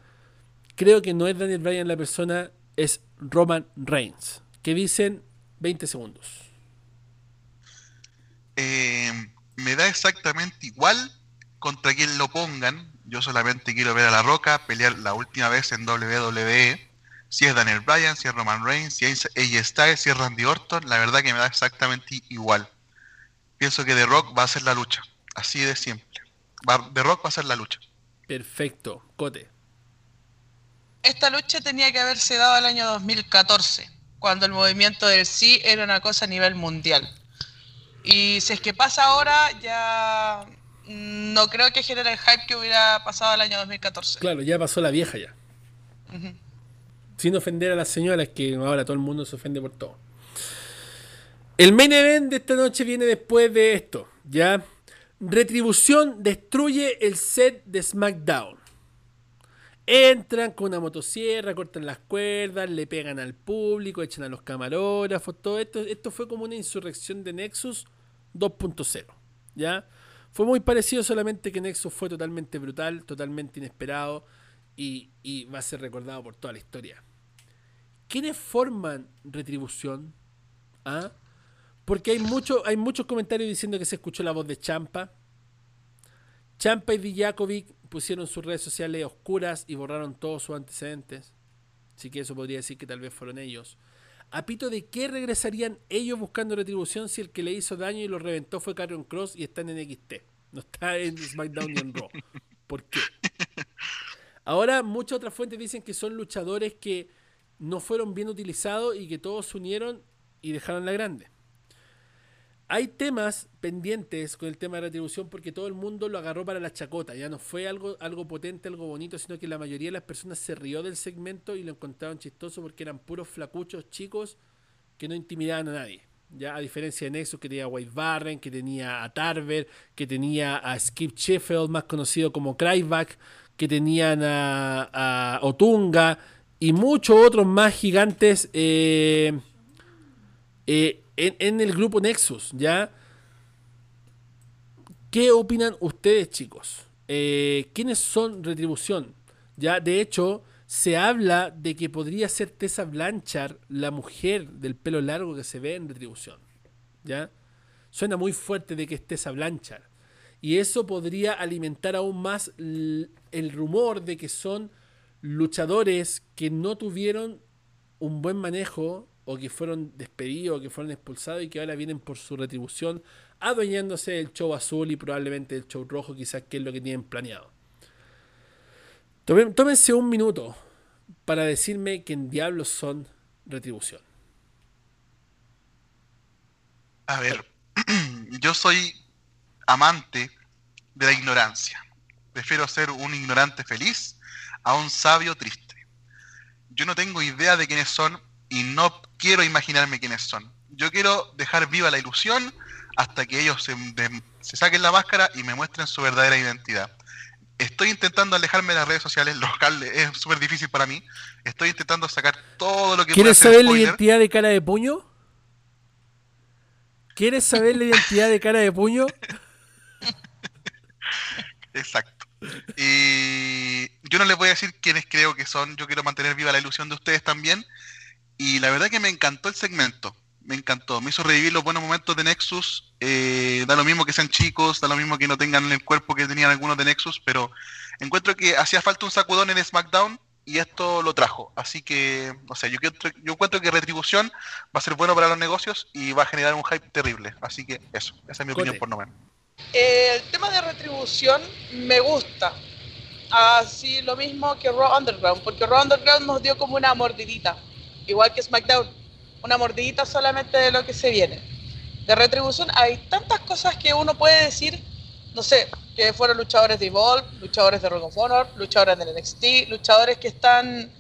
creo que no es Daniel Bryan la persona, es Roman Reigns. Que dicen 20 segundos. Eh, me da exactamente igual contra quien lo pongan. Yo solamente quiero ver a La Roca pelear la última vez en WWE. Si es Daniel Bryan, si es Roman Reigns, si es AJ Styles, si es Randy Orton, la verdad que me da exactamente igual. Pienso que The Rock va a hacer la lucha. Así de simple. Va, The Rock va a ser la lucha. Perfecto. Cote. Esta lucha tenía que haberse dado el año 2014, cuando el movimiento del sí era una cosa a nivel mundial. Y si es que pasa ahora, ya no creo que genere el hype que hubiera pasado el año 2014. Claro, ya pasó la vieja ya. Sin ofender a las señoras, que ahora todo el mundo se ofende por todo. El main event de esta noche viene después de esto, ¿ya? Retribución destruye el set de SmackDown. Entran con una motosierra, cortan las cuerdas, le pegan al público, echan a los camarógrafos, todo esto. Esto fue como una insurrección de Nexus 2.0, ¿ya? Fue muy parecido, solamente que Nexus fue totalmente brutal, totalmente inesperado y, y va a ser recordado por toda la historia. ¿Quiénes forman Retribución? ¿Ah? Porque hay, mucho, hay muchos comentarios diciendo que se escuchó la voz de Champa. Champa y Dijakovic pusieron sus redes sociales oscuras y borraron todos sus antecedentes. Así que eso podría decir que tal vez fueron ellos. ¿A pito de qué regresarían ellos buscando retribución si el que le hizo daño y lo reventó fue Karrion Cross y está en NXT? No está en SmackDown ni en Raw. ¿Por qué? Ahora muchas otras fuentes dicen que son luchadores que no fueron bien utilizados y que todos se unieron y dejaron la grande. Hay temas pendientes con el tema de retribución porque todo el mundo lo agarró para la chacota. Ya no fue algo, algo potente, algo bonito, sino que la mayoría de las personas se rió del segmento y lo encontraron chistoso porque eran puros flacuchos chicos que no intimidaban a nadie. Ya a diferencia de Nexus que tenía a White Barren, que tenía a Tarver, que tenía a Skip Sheffield, más conocido como Cryback, que tenían a, Otunga y muchos otros más gigantes eh, eh, en, el grupo Nexus, ¿ya? ¿Qué opinan ustedes, chicos? Eh, ¿Quiénes son Retribución? Ya, de hecho, se habla de que podría ser Tessa Blanchard la mujer del pelo largo que se ve en Retribución. ¿Ya? Suena muy fuerte de que es Tessa Blanchard. Y eso podría alimentar aún más el rumor de que son luchadores que no tuvieron un buen manejo o que fueron despedidos o que fueron expulsados y que ahora vienen por su retribución adueñándose del show azul y probablemente del show rojo, quizás que es lo que tienen planeado. Tómense un minuto para decirme quién diablos son retribución. A ver, [CLEARS THROAT] yo soy amante de la ignorancia. Prefiero ser un ignorante feliz a un sabio triste. Yo no tengo idea de quiénes son y no quiero imaginarme quiénes son. Yo quiero dejar viva la ilusión hasta que ellos se, de- se saquen la máscara y me muestren su verdadera identidad. Estoy intentando alejarme de las redes sociales, lo cual es súper difícil para mí. Estoy intentando sacar todo lo que ¿Quieres saber la identidad de cara de puño? ¿Quieres saber la identidad de cara de puño? [LAUGHS] Exacto. Y yo no les voy a decir quiénes creo que son, yo quiero mantener viva la ilusión de ustedes también. Y la verdad que me encantó el segmento, me encantó, me hizo revivir los buenos momentos de Nexus. Eh, da lo mismo que sean chicos, da lo mismo que no tengan el cuerpo que tenían algunos de Nexus, pero encuentro que hacía falta un sacudón en SmackDown y esto lo trajo. Así que, o sea, yo, encuentro- yo encuentro que Retribución va a ser bueno para los negocios y va a generar un hype terrible. Así que eso, esa es mi opinión Cote. por no menos. Eh, el tema de retribución me gusta. Así lo mismo que Raw Underground, porque Raw Underground nos dio como una mordidita, igual que SmackDown, una mordidita solamente de lo que se viene. De retribución hay tantas cosas que uno puede decir, no sé, que fueron luchadores de Evolve, luchadores de Ring of Honor, luchadores del NXT, luchadores que están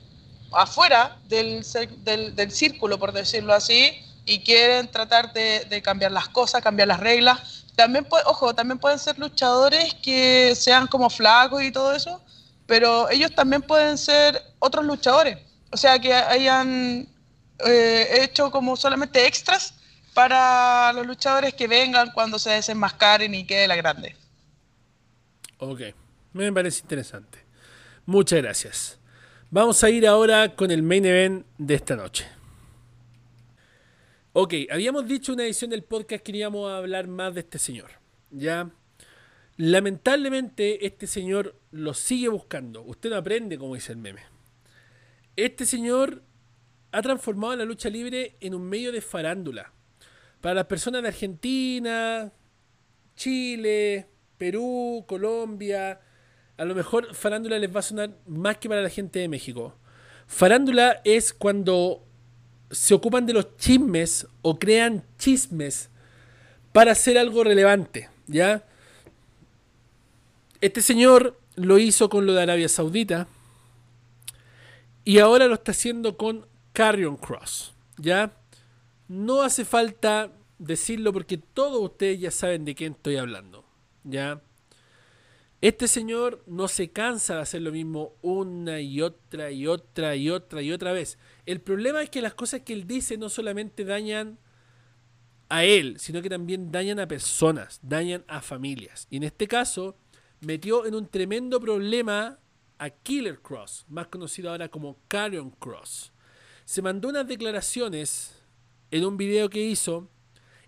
afuera del, del, del círculo, por decirlo así, y quieren tratar de, de cambiar las cosas, cambiar las reglas. También, ojo, también pueden ser luchadores que sean como flacos y todo eso, pero ellos también pueden ser otros luchadores. O sea, que hayan eh, hecho como solamente extras para los luchadores que vengan cuando se desenmascaren y quede la grande. Ok, me parece interesante. Muchas gracias. Vamos a ir ahora con el main event de esta noche. Ok, habíamos dicho una edición del podcast que íbamos a hablar más de este señor. Ya, lamentablemente este señor lo sigue buscando. Usted no aprende, como dice el meme. Este señor ha transformado la lucha libre en un medio de farándula. Para las personas de Argentina, Chile, Perú, Colombia. A lo mejor farándula les va a sonar más que para la gente de México. Farándula es cuando se ocupan de los chismes o crean chismes para hacer algo relevante, ¿ya? Este señor lo hizo con lo de Arabia Saudita y ahora lo está haciendo con Carrion Cross, ¿ya? No hace falta decirlo porque todos ustedes ya saben de quién estoy hablando, ¿ya? Este señor no se cansa de hacer lo mismo una y otra y otra y otra y otra vez. El problema es que las cosas que él dice no solamente dañan a él, sino que también dañan a personas, dañan a familias. Y en este caso, metió en un tremendo problema a Killer Cross, más conocido ahora como Carrion Cross. Se mandó unas declaraciones en un video que hizo,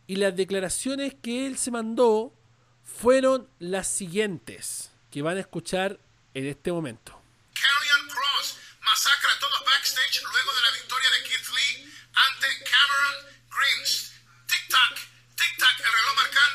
y las declaraciones que él se mandó fueron las siguientes, que van a escuchar en este momento. Carrion Cross masacra a todos backstage luego de la victoria de Keith Lee ante Cameron Grimes. Tic-tac, tic-tac, el reloj marcando,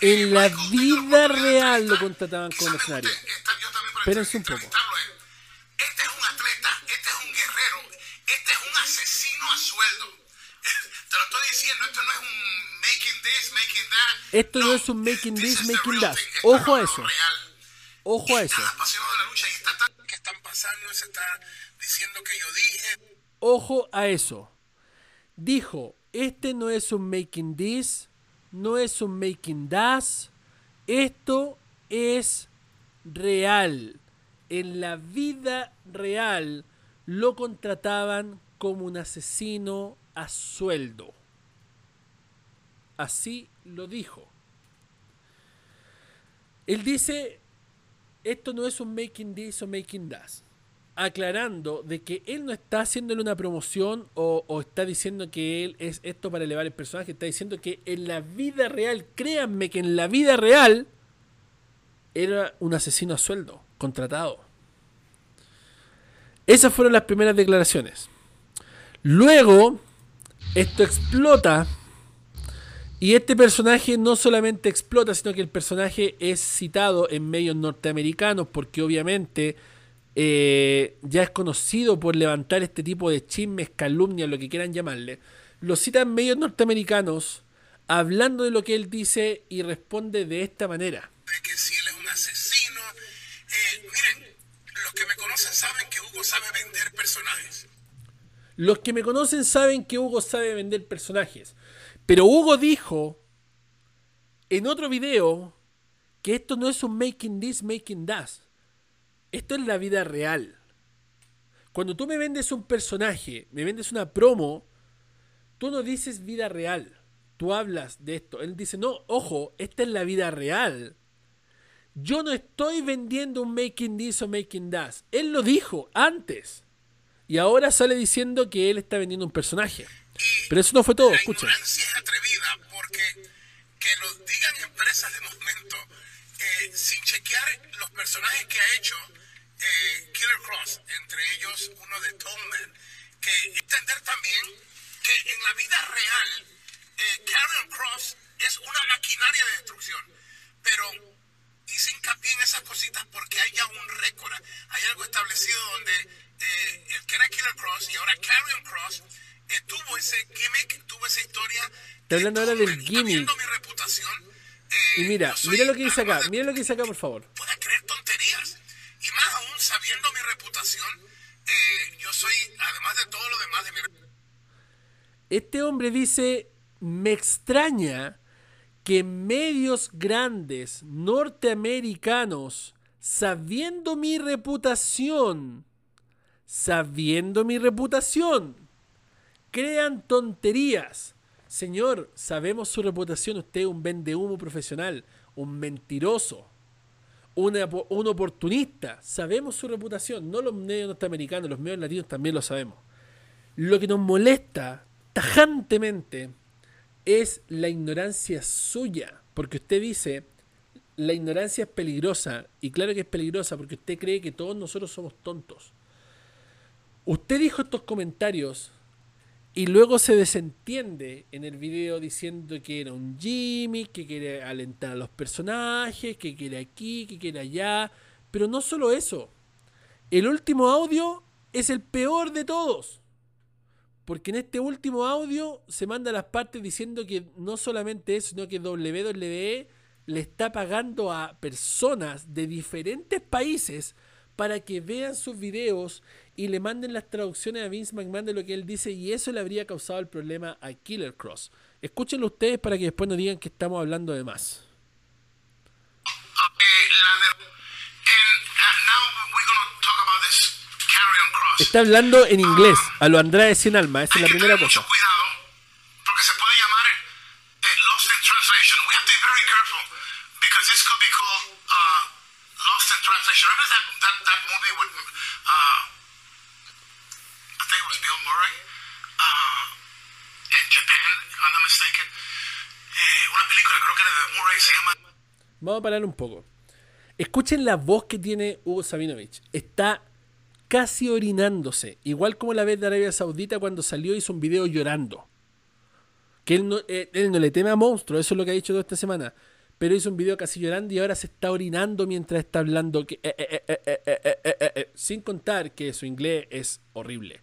En la vida real lo contrataban como mercenario. Espérense un poco. Este es un atleta, este es un guerrero, este es un asesino a sueldo. [LAUGHS] Te lo estoy diciendo, esto no es un making this, making that. Esto no es un making this, making that. Ojo a eso. Ojo a eso. Ojo a eso. Dijo, este no es un making this, no es un making das, esto es real. En la vida real lo contrataban como un asesino a sueldo. Así lo dijo. Él dice, esto no es un making this o making das. Aclarando de que él no está haciéndole una promoción o, o está diciendo que él es esto para elevar el personaje. Está diciendo que en la vida real, créanme que en la vida real, era un asesino a sueldo, contratado. Esas fueron las primeras declaraciones. Luego, esto explota. Y este personaje no solamente explota, sino que el personaje es citado en medios norteamericanos porque obviamente eh, ya es conocido por levantar este tipo de chismes, calumnias, lo que quieran llamarle. Lo citan medios norteamericanos hablando de lo que él dice y responde de esta manera. de que si él es un asesino. Eh, miren, los que me conocen saben que Hugo sabe vender personajes. Los que me conocen saben que Hugo sabe vender personajes. Pero Hugo dijo en otro video que esto no es un making this, making that. Esto es la vida real. Cuando tú me vendes un personaje, me vendes una promo, tú no dices vida real. Tú hablas de esto. Él dice, no, ojo, esta es la vida real. Yo no estoy vendiendo un making this o making that. Él lo dijo antes. Y ahora sale diciendo que él está vendiendo un personaje. Pero eso no fue todo, La escucha. es atrevida porque que lo digan empresas de momento eh, sin chequear los personajes que ha hecho eh, Killer Cross, entre ellos uno de Tollman, que entender también que en la vida real eh, Carrion Cross es una maquinaria de destrucción, pero hice hincapié en esas cositas porque hay ya un récord, hay algo establecido donde eh, el que era Killer Cross y ahora Carrion Cross eh, tuvo ese gimmick, tuvo esa historia. Está hablando ahora del gimmick. viendo mi reputación, eh, Y mira, mira lo que dice acá, de- mira lo que dice acá, por favor. pueda creer tonterías. Y más aún sabiendo mi reputación, eh, yo soy, además de todo lo demás de mi Este hombre dice, me extraña que medios grandes norteamericanos, sabiendo mi reputación, sabiendo mi reputación, crean tonterías. Señor, sabemos su reputación, usted es un vendehumo profesional, un mentiroso, un oportunista. Sabemos su reputación, no los medios norteamericanos, los medios latinos también lo sabemos. Lo que nos molesta tajantemente es la ignorancia suya. Porque usted dice, la ignorancia es peligrosa. Y claro que es peligrosa porque usted cree que todos nosotros somos tontos. Usted dijo estos comentarios y luego se desentiende en el video diciendo que era un Jimmy, que quiere alentar a los personajes, que quiere aquí, que quiere allá. Pero no solo eso. El último audio es el peor de todos. Porque en este último audio se manda las partes diciendo que no solamente eso, sino que WWE le está pagando a personas de diferentes países para que vean sus videos y le manden las traducciones a Vince McMahon de lo que él dice y eso le habría causado el problema a Killer Cross. Escúchenlo ustedes para que después no digan que estamos hablando de más. Está hablando en inglés a lo Andrade sin alma, esa es la primera cosa. uh, Vamos a parar un poco. Escuchen la voz que tiene Hugo Sabinovich. Está casi orinándose. Igual como la vez de Arabia Saudita cuando salió hizo un video llorando. Que él no, él, él no le teme a monstruos, eso es lo que ha dicho toda esta semana. Pero hizo un video casi llorando y ahora se está orinando mientras está hablando. Sin contar que su inglés es horrible.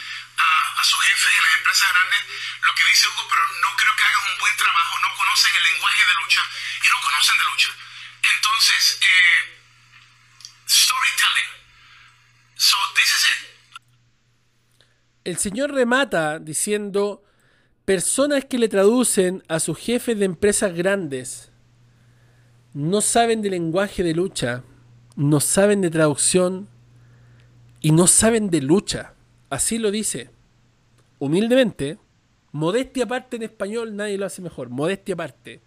a, a sus jefes en las empresas grandes lo que dice Hugo, pero no creo que hagan un buen trabajo, no conocen el lenguaje de lucha y no conocen de lucha. Entonces, eh, storytelling. So this is it. El señor remata diciendo, personas que le traducen a sus jefes de empresas grandes no saben de lenguaje de lucha, no saben de traducción y no saben de lucha. Así lo dice. Humildemente, modestia aparte en español, nadie lo hace mejor. Modestia aparte.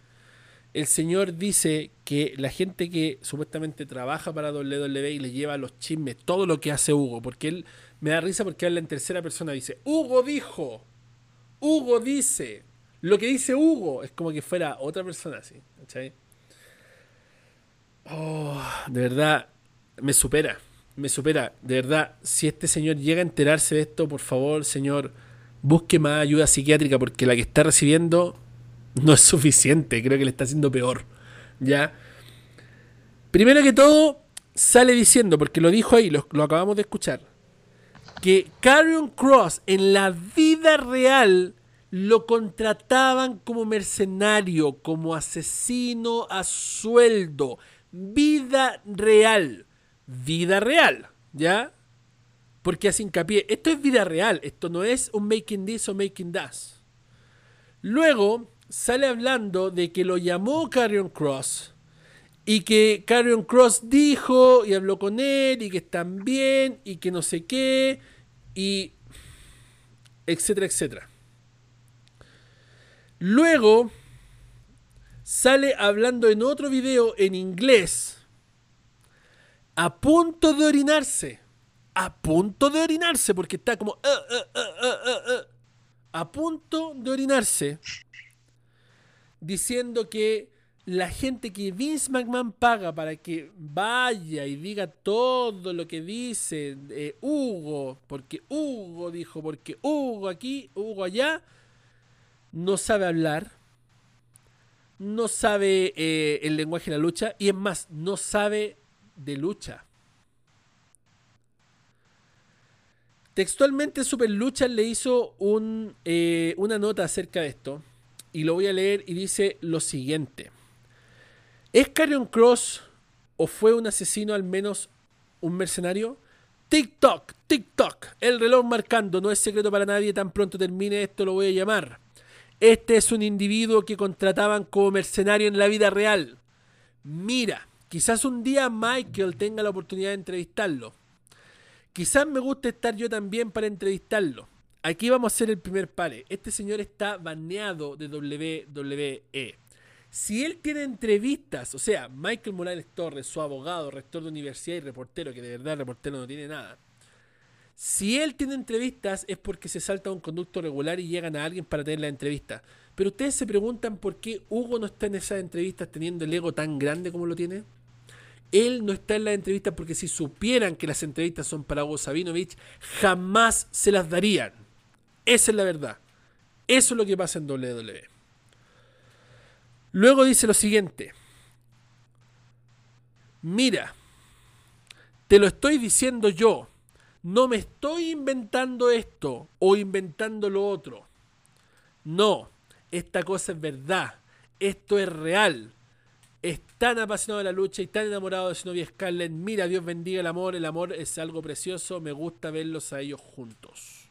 El señor dice que la gente que supuestamente trabaja para WWE y le lleva los chismes, todo lo que hace Hugo, porque él me da risa porque habla en tercera persona, dice, Hugo dijo, Hugo dice, lo que dice Hugo, es como que fuera otra persona así, ¿cachai? Oh, de verdad, me supera, me supera, de verdad, si este señor llega a enterarse de esto, por favor, señor, busque más ayuda psiquiátrica porque la que está recibiendo no es suficiente, creo que le está haciendo peor. ¿Ya? Primero que todo, sale diciendo, porque lo dijo ahí, lo, lo acabamos de escuchar, que Carrion Cross en la vida real lo contrataban como mercenario, como asesino a sueldo. Vida real. Vida real. ¿Ya? Porque hace hincapié. Esto es vida real. Esto no es un making this o making that. Luego sale hablando de que lo llamó Carrion Cross y que Carrion Cross dijo y habló con él y que están bien y que no sé qué y etcétera, etcétera. Luego sale hablando en otro video en inglés a punto de orinarse. A punto de orinarse porque está como "Ah, ah, ah, ah, ah, ah", a punto de orinarse diciendo que la gente que Vince McMahon paga para que vaya y diga todo lo que dice eh, Hugo, porque Hugo dijo, porque Hugo aquí, Hugo allá, no sabe hablar, no sabe eh, el lenguaje de la lucha y es más, no sabe de lucha. Textualmente Super Lucha le hizo un, eh, una nota acerca de esto y lo voy a leer y dice lo siguiente. ¿Es Carrion Cross o fue un asesino al menos un mercenario? TikTok, TikTok, el reloj marcando, no es secreto para nadie, tan pronto termine esto lo voy a llamar. Este es un individuo que contrataban como mercenario en la vida real. Mira, quizás un día Michael tenga la oportunidad de entrevistarlo. Quizás me guste estar yo también para entrevistarlo. Aquí vamos a hacer el primer pare. Este señor está baneado de WWE. Si él tiene entrevistas, o sea, Michael Morales Torres, su abogado, rector de universidad y reportero, que de verdad reportero no tiene nada. Si él tiene entrevistas es porque se salta un conducto regular y llegan a alguien para tener la entrevista. Pero ustedes se preguntan por qué Hugo no está en esas entrevistas teniendo el ego tan grande como lo tiene. Él no está en las entrevistas porque si supieran que las entrevistas son para Hugo Sabinovich, jamás se las darían. Esa es la verdad. Eso es lo que pasa en WWE. Luego dice lo siguiente. Mira, te lo estoy diciendo yo. No me estoy inventando esto o inventando lo otro. No, esta cosa es verdad. Esto es real. Es tan apasionado de la lucha y tan enamorado de novia Scarlett. Mira, Dios bendiga el amor. El amor es algo precioso. Me gusta verlos a ellos juntos.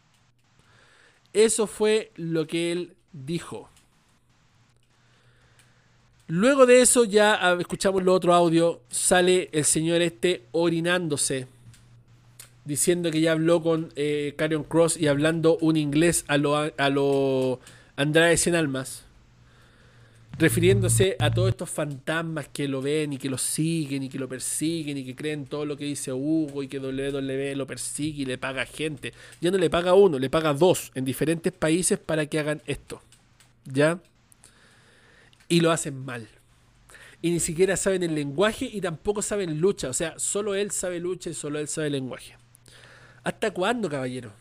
Eso fue lo que él dijo. Luego de eso ya escuchamos lo otro audio. Sale el señor este orinándose. Diciendo que ya habló con eh, Cross y hablando un inglés a lo, a lo Andrade Cien Almas. Refiriéndose a todos estos fantasmas que lo ven y que lo siguen y que lo persiguen y que creen todo lo que dice Hugo y que WWE lo persigue y le paga gente. Ya no le paga uno, le paga dos en diferentes países para que hagan esto. ¿Ya? Y lo hacen mal. Y ni siquiera saben el lenguaje y tampoco saben lucha. O sea, solo él sabe lucha y solo él sabe el lenguaje. ¿Hasta cuándo, caballero?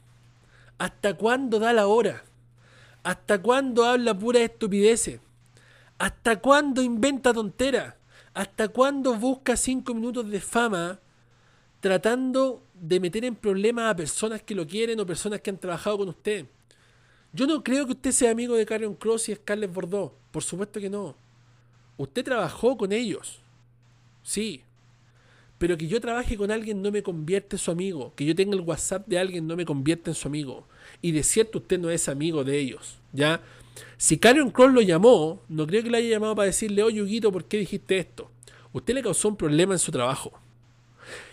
¿Hasta cuándo da la hora? ¿Hasta cuándo habla pura estupideces? ¿Hasta cuándo inventa tonteras? ¿Hasta cuándo busca cinco minutos de fama tratando de meter en problemas a personas que lo quieren o personas que han trabajado con usted? Yo no creo que usted sea amigo de Carrion Cross y Scarlett Bordeaux. Por supuesto que no. Usted trabajó con ellos. Sí. Pero que yo trabaje con alguien no me convierte en su amigo. Que yo tenga el WhatsApp de alguien no me convierte en su amigo. Y de cierto usted no es amigo de ellos. ¿Ya? Si Carion Cross lo llamó, no creo que le haya llamado para decirle, oye, Huguito, ¿por qué dijiste esto? Usted le causó un problema en su trabajo.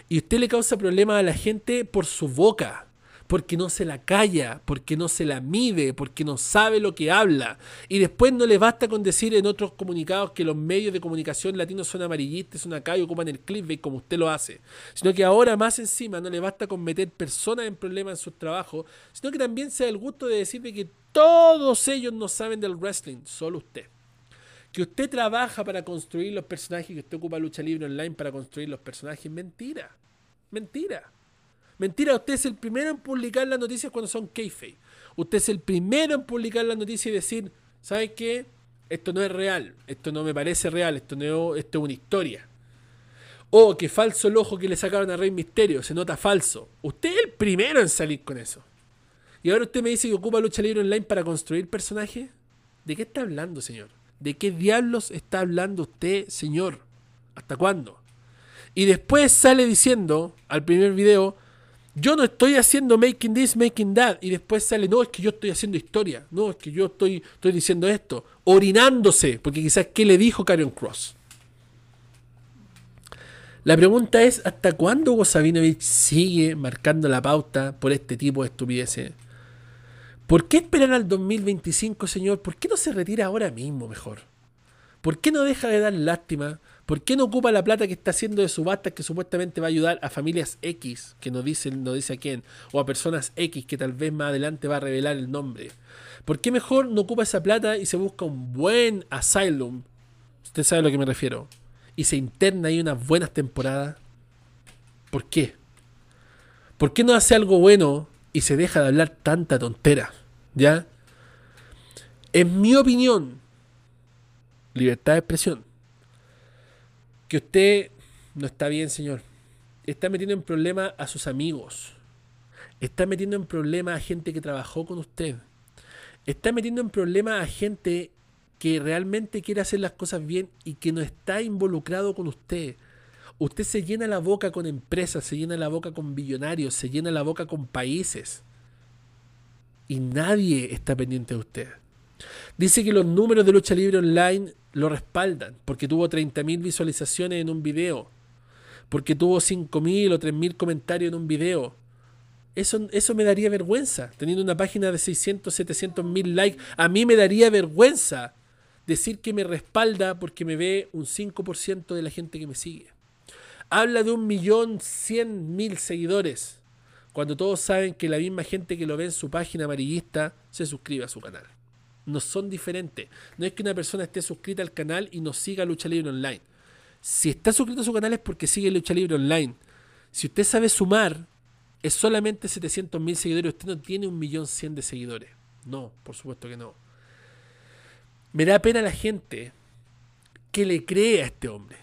Y usted le causa problemas a la gente por su boca porque no se la calla, porque no se la mide, porque no sabe lo que habla. Y después no le basta con decir en otros comunicados que los medios de comunicación latinos son amarillistas, son acá y ocupan el clickbait como usted lo hace. Sino que ahora más encima no le basta con meter personas en problemas en su trabajo, sino que también se da el gusto de decirle que todos ellos no saben del wrestling, solo usted. Que usted trabaja para construir los personajes, que usted ocupa lucha libre online para construir los personajes, mentira. Mentira. Mentira, usted es el primero en publicar las noticias cuando son kayfabe. Usted es el primero en publicar las noticias y decir, ¿sabe qué? Esto no es real, esto no me parece real, esto, no, esto es una historia. O que falso el ojo que le sacaron a Rey Misterio, se nota falso. Usted es el primero en salir con eso. Y ahora usted me dice que ocupa lucha libre online para construir personajes. ¿De qué está hablando, señor? ¿De qué diablos está hablando usted, señor? ¿Hasta cuándo? Y después sale diciendo al primer video, yo no estoy haciendo making this, making that, y después sale, no, es que yo estoy haciendo historia, no, es que yo estoy, estoy diciendo esto, orinándose, porque quizás qué le dijo Karen Cross. La pregunta es, ¿hasta cuándo Hugo Sabinovich sigue marcando la pauta por este tipo de estupideces? ¿Por qué esperar al 2025, señor? ¿Por qué no se retira ahora mismo mejor? ¿Por qué no deja de dar lástima? ¿Por qué no ocupa la plata que está haciendo de subastas que supuestamente va a ayudar a familias X, que no dice, no dice a quién, o a personas X que tal vez más adelante va a revelar el nombre? ¿Por qué mejor no ocupa esa plata y se busca un buen asylum? Usted sabe a lo que me refiero. Y se interna ahí unas buenas temporadas. ¿Por qué? ¿Por qué no hace algo bueno y se deja de hablar tanta tontera? ¿Ya? En mi opinión, libertad de expresión que usted no está bien, señor. Está metiendo en problemas a sus amigos. Está metiendo en problemas a gente que trabajó con usted. Está metiendo en problemas a gente que realmente quiere hacer las cosas bien y que no está involucrado con usted. Usted se llena la boca con empresas, se llena la boca con billonarios, se llena la boca con países. Y nadie está pendiente de usted. Dice que los números de lucha libre online lo respaldan, porque tuvo 30.000 visualizaciones en un video, porque tuvo 5.000 o 3.000 comentarios en un video. Eso, eso me daría vergüenza, teniendo una página de 600, 700 mil likes. A mí me daría vergüenza decir que me respalda porque me ve un 5% de la gente que me sigue. Habla de un millón cien mil seguidores, cuando todos saben que la misma gente que lo ve en su página amarillista se suscribe a su canal. No son diferentes. No es que una persona esté suscrita al canal y no siga Lucha Libre Online. Si está suscrito a su canal es porque sigue Lucha Libre Online. Si usted sabe sumar, es solamente 700 mil seguidores. Usted no tiene un millón cien de seguidores. No, por supuesto que no. Me da pena la gente que le cree a este hombre.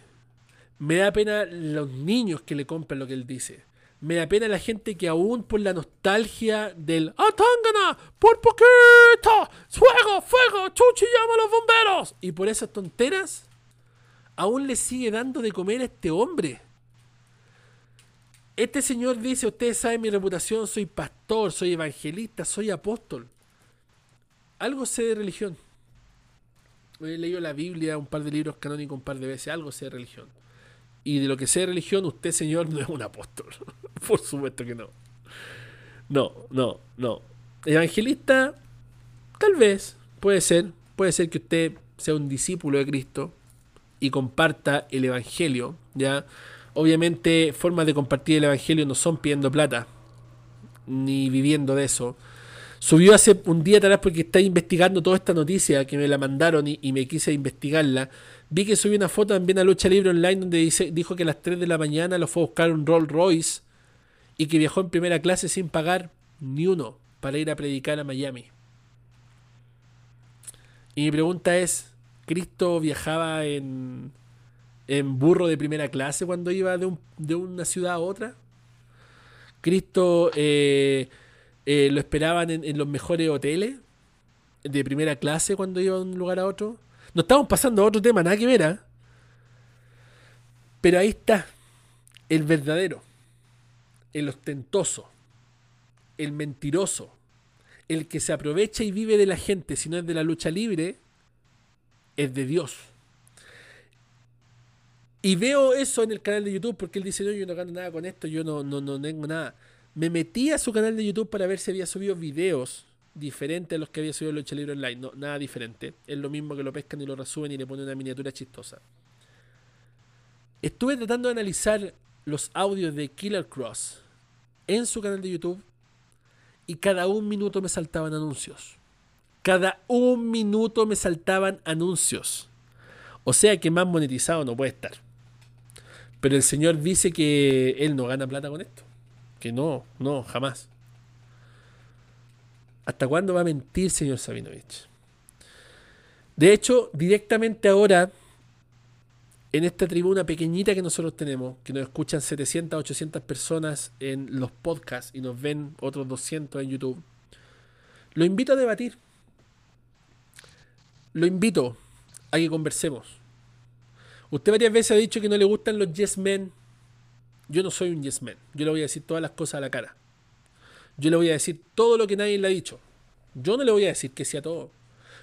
Me da pena los niños que le compran lo que él dice. Me da pena la gente que aún por la nostalgia del ¡Atángana! ¡Por poquito! ¡Fuego! ¡Fuego! ¡Chuchi llama a los bomberos! Y por esas tonteras, aún le sigue dando de comer a este hombre. Este señor dice, ustedes saben mi reputación, soy pastor, soy evangelista, soy apóstol. Algo sé de religión. He leído la Biblia, un par de libros canónicos un par de veces, algo sé de religión. Y de lo que sé de religión, usted, señor, no es un apóstol. [LAUGHS] Por supuesto que no. No, no, no. Evangelista, tal vez, puede ser. Puede ser que usted sea un discípulo de Cristo y comparta el Evangelio, ¿ya? Obviamente, formas de compartir el Evangelio no son pidiendo plata, ni viviendo de eso. Subió hace un día atrás porque está investigando toda esta noticia que me la mandaron y, y me quise investigarla. Vi que subió una foto también a Lucha Libre Online donde dice, dijo que a las 3 de la mañana lo fue a buscar un Rolls Royce y que viajó en primera clase sin pagar ni uno para ir a predicar a Miami. Y mi pregunta es, ¿Cristo viajaba en, en burro de primera clase cuando iba de, un- de una ciudad a otra? ¿Cristo eh, eh, lo esperaban en, los mejores hoteles de primera clase cuando iba de un lugar a otro? No estamos pasando a otro tema, nada que ver, ¿ah? Pero ahí está, el verdadero, el ostentoso, el mentiroso, el que se aprovecha y vive de la gente, si no es de la lucha libre, es de Dios. Y veo eso en el canal de YouTube porque él dice, no, yo no gano nada con esto, yo no, no, no tengo nada. Me metí a su canal de YouTube para ver si había subido videos diferentes a los que había subido Lucha Libre Online. No, nada diferente. Es lo mismo que lo pescan y lo resuben y le ponen una miniatura chistosa. Estuve tratando de analizar los audios de Killer Cross en su canal de YouTube y cada un minuto me saltaban anuncios. Cada un minuto me saltaban anuncios. O sea que más monetizado no puede estar. Pero el señor dice que él no gana plata con esto. Que no, no, jamás. ¿Hasta cuándo va a mentir, señor Sabinovich? De hecho, directamente ahora, en esta tribuna pequeñita que nosotros tenemos, que nos escuchan 700, 800 personas en los podcasts y nos ven otros 200 en YouTube, lo invito a debatir. Lo invito a que conversemos. Usted varias veces ha dicho que no le gustan los yes men. Yo no soy un yes man. Yo le voy a decir todas las cosas a la cara. Yo le voy a decir todo lo que nadie le ha dicho. Yo no le voy a decir que sea todo.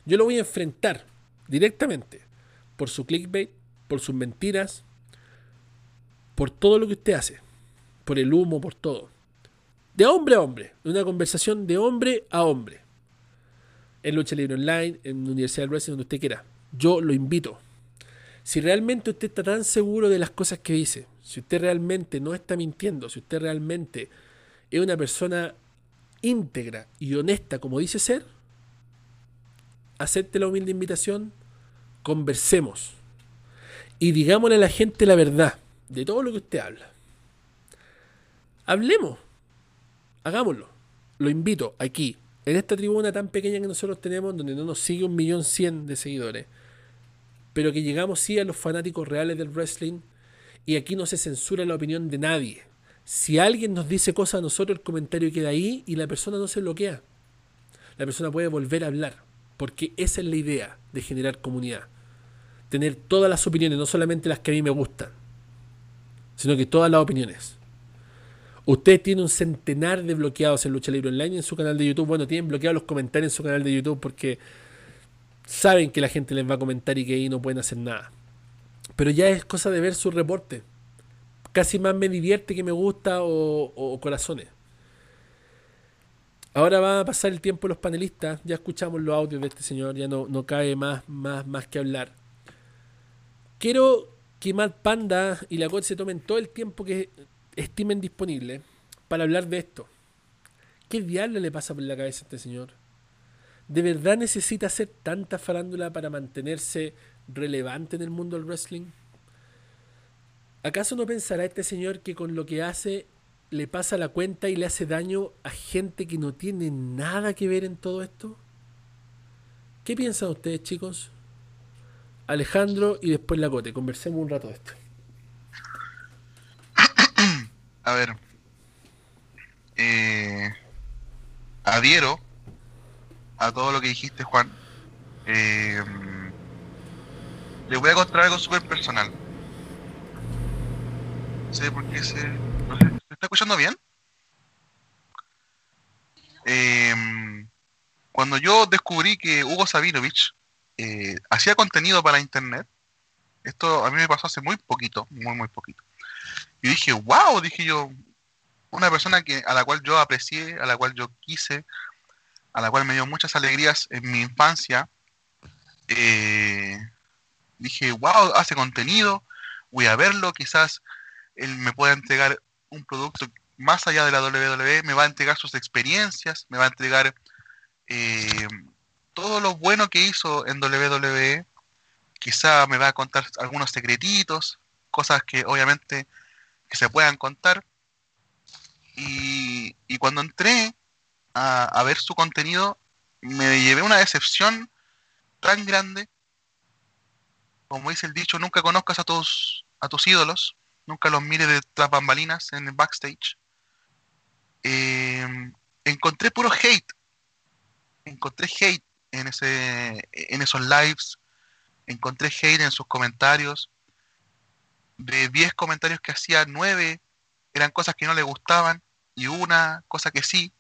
Yo lo voy a enfrentar directamente por su clickbait, por sus mentiras, por todo lo que usted hace, por el humo, por todo. De hombre a hombre, una conversación de hombre a hombre. En Lucha Libre Online, en Universidad del Wrestling, donde usted quiera. Yo lo invito. Si realmente usted está tan seguro de las cosas que dice, si usted realmente no está mintiendo, si usted realmente es una persona íntegra y honesta como dice ser, acepte la humilde invitación, conversemos y digámosle a la gente la verdad de todo lo que usted habla. Hablemos, hagámoslo. Lo invito aquí, en esta tribuna tan pequeña que nosotros tenemos, donde no nos sigue un millón cien de seguidores, pero que llegamos sí a los fanáticos reales del wrestling y aquí no se censura la opinión de nadie. Si alguien nos dice cosas a nosotros, el comentario queda ahí y la persona no se bloquea. La persona puede volver a hablar, porque esa es la idea de generar comunidad. Tener todas las opiniones, no solamente las que a mí me gustan, sino que todas las opiniones. Usted tiene un centenar de bloqueados en Lucha Libre Online en su canal de YouTube. Bueno, tienen bloqueados los comentarios en su canal de YouTube porque saben que la gente les va a comentar y que ahí no pueden hacer nada. Pero ya es cosa de ver su reporte. Casi más me divierte que me gusta o, corazones. Ahora va a pasar el tiempo los panelistas. Ya escuchamos los audios de este señor. Ya no, no cabe más, más, más que hablar. Quiero que Matt Panda y la COD se tomen todo el tiempo que estimen disponible para hablar de esto. ¿Qué diablo le pasa por la cabeza a este señor? ¿De verdad necesita hacer tanta farándula para mantenerse relevante en el mundo del wrestling? ¿Acaso no pensará este señor que con lo que hace le pasa la cuenta y le hace daño a gente que no tiene nada que ver en todo esto? ¿Qué piensan ustedes, chicos? Alejandro y después Lacote. Conversemos un rato de esto. A ver. Eh, adhiero a todo lo que dijiste, Juan. Eh, le voy a contar algo súper personal. No sé por qué se... ¿Me está escuchando bien? Eh, cuando yo descubrí que Hugo Sabinovich eh, hacía contenido para internet, esto a mí me pasó hace muy poquito, muy, muy poquito. Y dije, wow, dije yo, una persona que, a la cual yo aprecié, a la cual yo quise, a la cual me dio muchas alegrías en mi infancia, eh, dije, wow, hace contenido, voy a verlo, quizás él me pueda entregar un producto más allá de la WWE, me va a entregar sus experiencias, me va a entregar eh, todo lo bueno que hizo en WWE, quizá me va a contar algunos secretitos, cosas que obviamente que se puedan contar. Y, y cuando entré a, a, ver su contenido, me llevé una decepción tan grande. Como dice el dicho, nunca conozcas a tus, a tus ídolos, nunca los mires de tras bambalinas en el backstage. Eh, encontré puro hate. Encontré hate en, ese, en esos lives, encontré hate en sus comentarios. De 10 comentarios que hacía, 9 eran cosas que no le gustaban y una cosa que sí.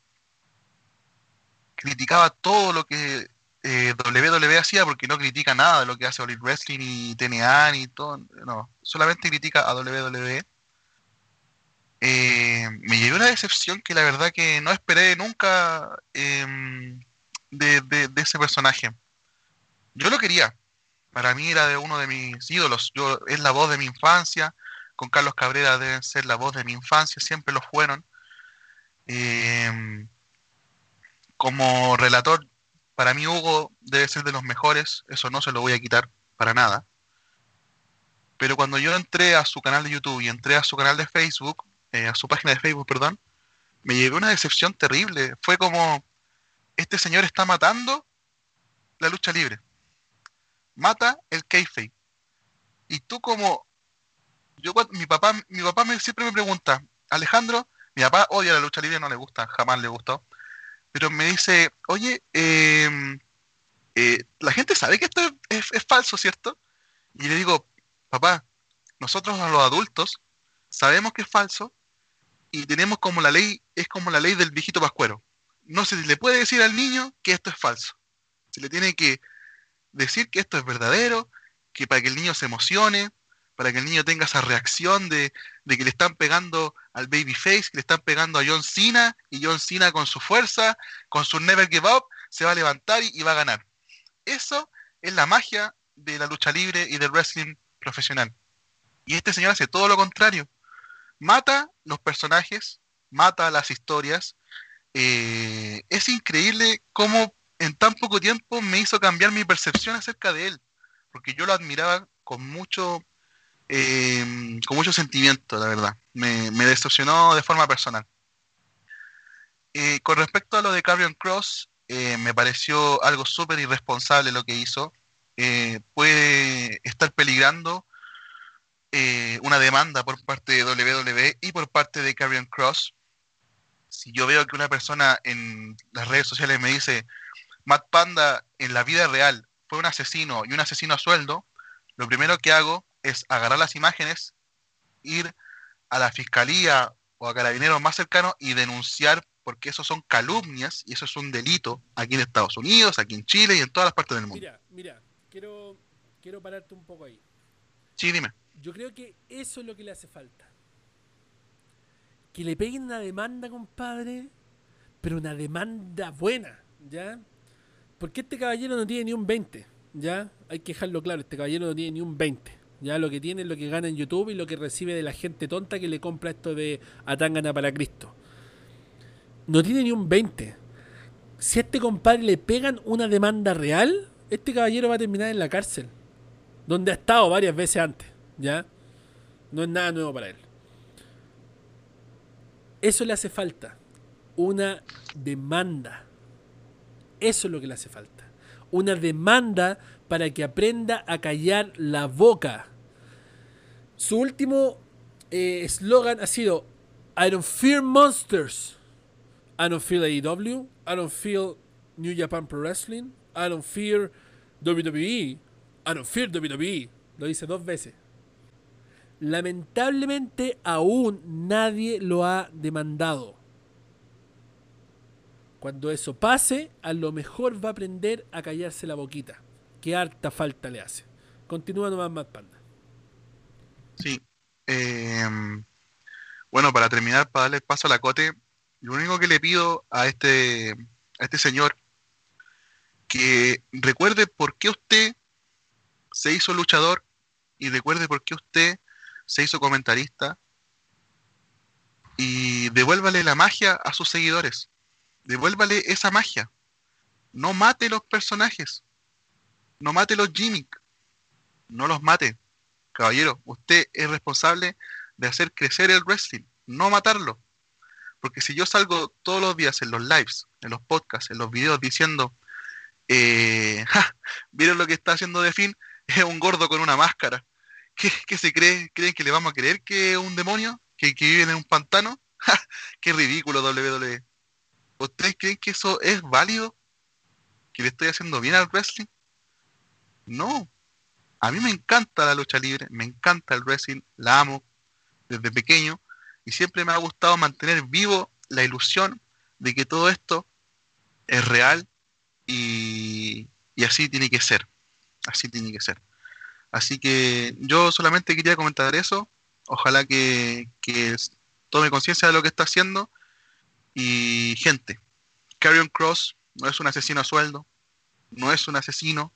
Criticaba todo lo que eh, WWE hacía porque no critica nada de lo que hace Olive Wrestling y TNA ni todo. No, solamente critica a WWE. Eh, me llevé una decepción que la verdad que no esperé nunca. Eh, de, de, de, ese personaje. Yo lo quería. Para mí era de uno de mis ídolos. Yo, es la voz de mi infancia. Con Carlos Cabrera deben ser la voz de mi infancia. Siempre lo fueron. Eh, como relator, para mí Hugo debe ser de los mejores. Eso no se lo voy a quitar para nada. Pero cuando yo entré a su canal de YouTube y entré a su canal de Facebook, eh, a su página de Facebook, perdón, me llevé una decepción terrible. Fue como, este señor está matando la lucha libre. Mata el kayfabe. Y tú como yo mi papá mi papá me, siempre me pregunta, "Alejandro, mi papá odia la lucha libre, no le gusta, jamás le gustó." Pero me dice, "Oye, eh, eh, la gente sabe que esto es, falso, ¿cierto?" Y le digo, "Papá, nosotros los adultos sabemos que es falso y tenemos como la ley, es como la ley del viejito pascuero no se le puede decir al niño que esto es falso. Se le tiene que decir que esto es verdadero, que para que el niño se emocione, para que el niño tenga esa reacción de, de que le están pegando al babyface, que le están pegando a John Cena, y John Cena con su fuerza, con su never give up, se va a levantar y, va a ganar. Eso es la magia de la lucha libre y del wrestling profesional. Y este señor hace todo lo contrario. Mata los personajes, mata las historias, eh, es increíble cómo en tan poco tiempo me hizo cambiar mi percepción acerca de él, porque yo lo admiraba con mucho, eh, con mucho sentimiento, la verdad. Me, me de forma personal. Eh, con respecto a lo de Carrion Cross, eh, me pareció algo súper irresponsable lo que hizo. Eh, puede estar peligrando una demanda por parte de WWE y por parte de Carrion Cross si yo veo que una persona en las redes sociales me dice, Matt Panda en la vida real fue un asesino y un asesino a sueldo, lo primero que hago es agarrar las imágenes, ir a la fiscalía o a carabineros más cercanos y denunciar porque eso son calumnias y eso es un delito aquí en Estados Unidos, aquí en Chile y en todas las partes del mundo. Mira, mira, quiero, quiero pararte un poco ahí. Sí, dime. Yo creo que eso es lo que le hace falta. Que le peguen una demanda, compadre, pero una demanda buena, ¿ya? Porque este caballero no tiene ni un 20, ¿ya? Hay que dejarlo claro, este caballero no tiene ni un 20. Ya lo que tiene es lo que gana en YouTube y lo que recibe de la gente tonta que le compra esto de Atangana para Cristo. No tiene ni un 20. Si a este compadre le pegan una demanda real, este caballero va a terminar en la cárcel. Donde ha estado varias veces antes. ¿Ya? No es nada nuevo para él. Eso le hace falta. Una demanda. Eso es lo que le hace falta. Una demanda para que aprenda a callar la boca. Su último eh, eslogan ha sido I don't fear monsters. I don't feel AEW. I don't feel New Japan Pro Wrestling. I don't fear WWE. I don't fear WWE. Lo dice dos veces. Lamentablemente aún nadie lo ha demandado. Cuando eso pase, a lo mejor va a aprender a callarse la boquita. Que harta falta le hace. Continúa nomás más panda. Sí. Eh, bueno, para terminar, para darle paso a la cote, lo único que le pido a este, a este señor que recuerde por qué usted se hizo luchador y recuerde por qué usted se hizo comentarista y devuélvale la magia a sus seguidores. Devuélvale esa magia. No mate los personajes. No mate los gimmicks. No los mate. Caballero, usted es responsable de hacer crecer el wrestling, no matarlo. Porque si yo salgo todos los días en los lives, en los podcasts, en los videos diciendo, eh, [LAUGHS] ¿vieron lo que está haciendo de fin? Es un gordo con una máscara. ¿Qué, qué se cree? ¿Creen que le vamos a creer que es un demonio? ¿Que, que vive en un pantano? [LAUGHS] ¡Qué ridículo WWE! ¿Ustedes creen que eso es válido? ¿Que le estoy haciendo bien al wrestling? No. A mí me encanta la lucha libre, me encanta el wrestling, la amo desde pequeño y siempre me ha gustado mantener vivo la ilusión de que todo esto es real y, y así tiene que ser. Así tiene que ser. Así que yo solamente quería comentar eso. Ojalá que, que tome conciencia de lo que está haciendo. Y gente, Carrion Cross no es un asesino a sueldo, no es un asesino,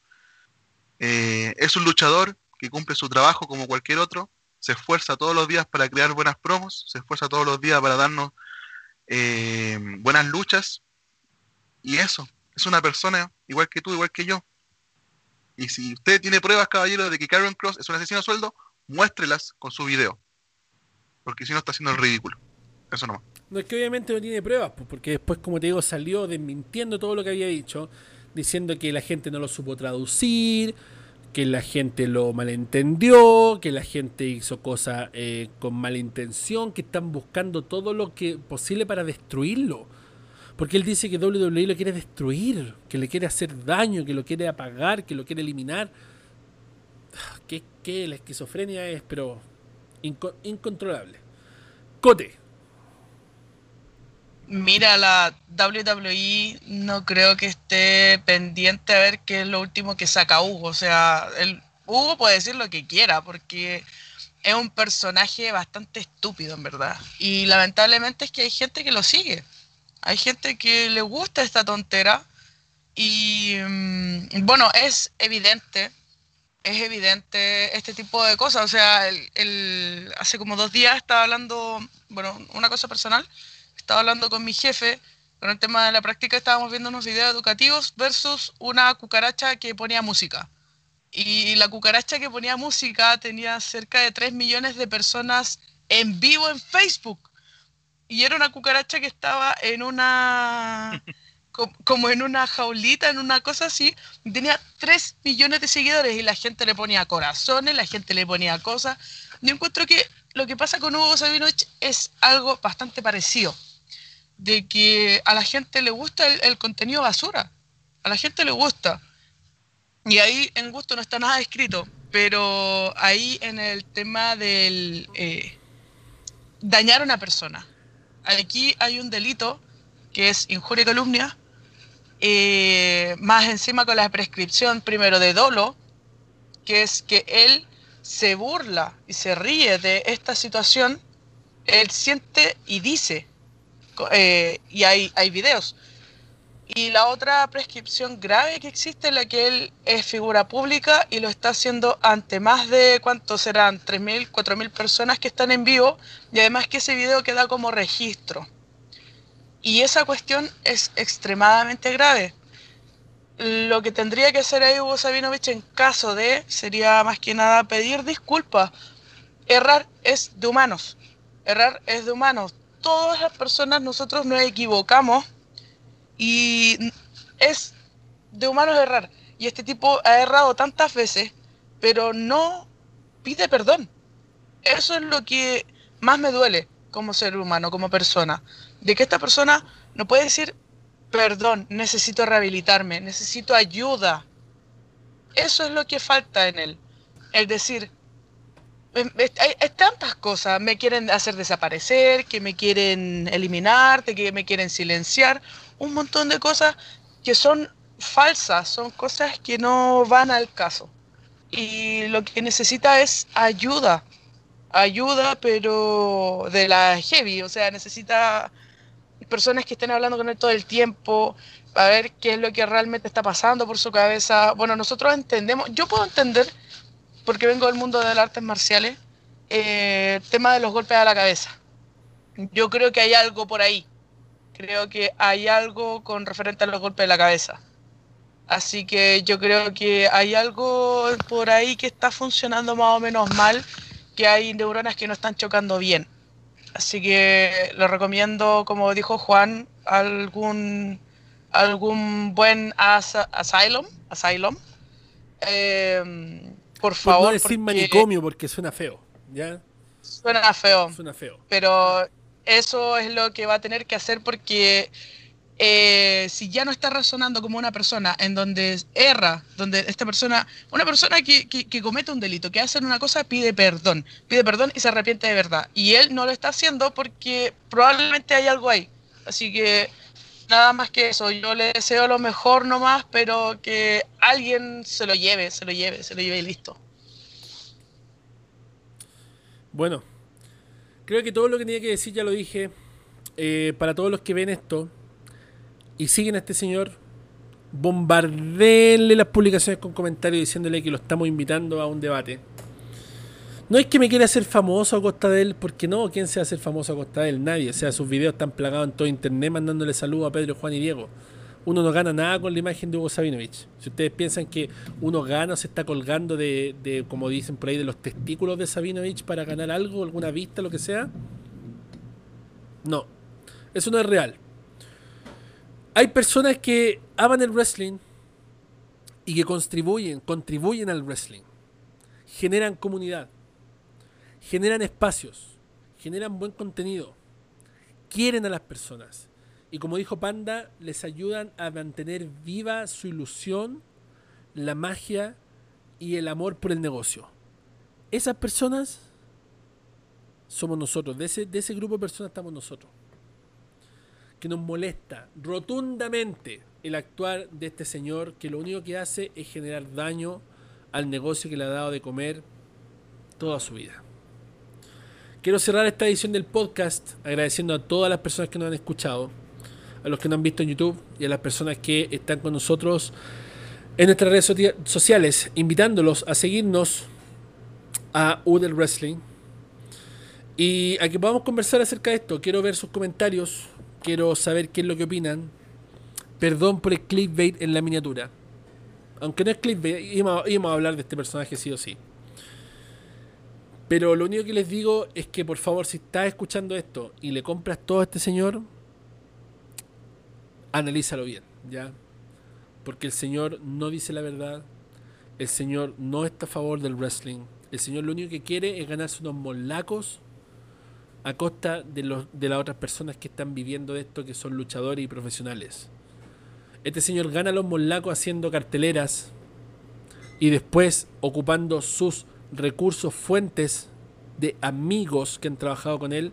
eh, es un luchador que cumple su trabajo como cualquier otro, se esfuerza todos los días para crear buenas promos, se esfuerza todos los días para darnos eh, buenas luchas. Y eso, es una persona igual que tú, igual que yo. Y si usted tiene pruebas, caballero, de que Karen Cross es un asesino a sueldo, muéstrelas con su video. Porque si no está haciendo el ridículo. Eso nomás. No es que obviamente no tiene pruebas, pues, porque después, como te digo, salió desmintiendo todo lo que había dicho, diciendo que la gente no lo supo traducir, que la gente lo malentendió, que la gente hizo cosas eh, con mala intención, que están buscando todo lo que posible para destruirlo. Porque él dice que WWE lo quiere destruir, que le quiere hacer daño, que lo quiere apagar, que lo quiere eliminar. Que, que la esquizofrenia es, pero inco incontrolable. Cote. Mira, la WWE no creo que esté pendiente a ver qué es lo último que saca Hugo. O sea, el, Hugo puede decir lo que quiera porque es un personaje bastante estúpido, en verdad. Y lamentablemente es que hay gente que lo sigue. Hay gente que le gusta esta tontera. Y mm, bueno, es evidente, es evidente este tipo de cosas. O sea, el, el, hace como dos días estaba hablando, bueno, una cosa personal estaba hablando con mi jefe con el tema de la práctica, estábamos viendo unos videos educativos versus una cucaracha que ponía música. Y la cucaracha que ponía música tenía cerca de 3 millones de personas en vivo en Facebook. Y era una cucaracha que estaba en una... [LAUGHS] como en una jaulita, en una cosa así, tenía 3 millones de seguidores y la gente le ponía corazones, la gente le ponía cosas. Yo encuentro que lo que pasa con Hugo Sabinovich es algo bastante parecido de que a la gente le gusta el, contenido basura. A la gente le gusta. Y ahí en gusto no está nada escrito. Pero ahí en el tema del eh, dañar a una persona. Aquí hay un delito que es injuria y calumnia, eh, más encima con la prescripción primero de dolo, que es que él se burla y se ríe de esta situación, él siente y dice, eh, y hay, hay videos. Y la otra prescripción grave que existe es la que él es figura pública y lo está haciendo ante más de, ¿cuántos serán? 3.000, 4.000 personas que están en vivo y además que ese video queda como registro. Y esa cuestión es extremadamente grave. Lo que tendría que hacer ahí Hugo Sabinovich en caso de sería más que nada pedir disculpas. Errar es de humanos. Errar es de humanos. Todas las personas nosotros nos equivocamos y es de humanos errar. Y este tipo ha errado tantas veces, pero no pide perdón. Eso es lo que más me duele como ser humano, como persona. De que esta persona no puede decir, perdón, necesito rehabilitarme, necesito ayuda. Eso es lo que falta en él. El decir, hay, hay, tantas cosas, me quieren hacer desaparecer, que me quieren eliminar, que me quieren silenciar un montón de cosas que son falsas, son cosas que no van al caso. Y lo que necesita es ayuda, ayuda, pero de la heavy, o sea, necesita personas que estén hablando con él todo el tiempo, a ver qué es lo que realmente está pasando por su cabeza. Bueno, nosotros entendemos, yo puedo entender, porque vengo del mundo de las artes marciales, eh, el tema de los golpes a la cabeza. Yo creo que hay algo por ahí creo que hay algo con referente a los golpes de la cabeza. Así que yo creo que hay algo por ahí que está funcionando más o menos mal, que hay neuronas que no están chocando bien. Así que lo recomiendo, como dijo Juan, algún algún buen asylum, asylum. Eh, por favor. no decir manicomio porque suena feo, ¿ya? Suena feo. Suena feo. Pero eso es lo que va a tener que hacer porque eh, si ya no está razonando como una persona en donde erra, donde esta persona, una persona que, que, comete un delito, que hace una cosa, pide perdón, pide perdón y se arrepiente de verdad. Y él no lo está haciendo porque probablemente hay algo ahí. Así que nada más que eso, yo le deseo lo mejor nomás, pero que alguien se lo lleve, se lo lleve, se lo lleve y listo. Bueno, Creo que todo lo que tenía que decir ya lo dije. Eh, para todos los que ven esto y siguen a este señor, bombardeenle las publicaciones con comentarios diciéndole que lo estamos invitando a un debate. No es que me quiera hacer famoso a costa de él, porque no, ¿quién se hacer famoso a costa de él? Nadie. O sea, sus videos están plagados en todo internet mandándole saludos a Pedro, Juan y Diego uno no gana nada con la imagen de Hugo Sabinovich. Si ustedes piensan que uno gana se está colgando de, como dicen por ahí, de los testículos de Sabinovich para ganar algo, alguna vista, lo que sea, no. Eso no es real. Hay personas que aman el wrestling y que contribuyen, contribuyen al wrestling. Generan comunidad, generan espacios, generan buen contenido, quieren a las personas y como dijo Panda, les ayudan a mantener viva su ilusión, la magia y el amor por el negocio. Esas personas somos nosotros, de ese, de ese grupo de personas estamos nosotros. Que nos molesta rotundamente el actuar de este señor que lo único que hace es generar daño al negocio que le ha dado de comer toda su vida. Quiero cerrar esta edición del podcast agradeciendo a todas las personas que nos han escuchado a los que nos han visto en YouTube y a las personas que están con nosotros en nuestras redes sociales, invitándolos a seguirnos a Udel Wrestling y a que podamos conversar acerca de esto. Quiero ver sus comentarios, quiero saber qué es lo que opinan. Perdón por el clickbait en la miniatura. Aunque no es clickbait, íbamos, a hablar de este personaje sí o sí. Pero lo único que les digo es que por favor, si estás escuchando esto y le compras todo a este señor, analízalo bien, ¿ya? Porque el Señor no dice la verdad, el Señor no está a favor del wrestling, el Señor lo único que quiere es ganarse unos molacos a costa de, los, de las otras personas que están viviendo esto, que son luchadores y profesionales. Este señor gana los molacos haciendo carteleras y después ocupando sus recursos, fuentes de amigos que han trabajado con él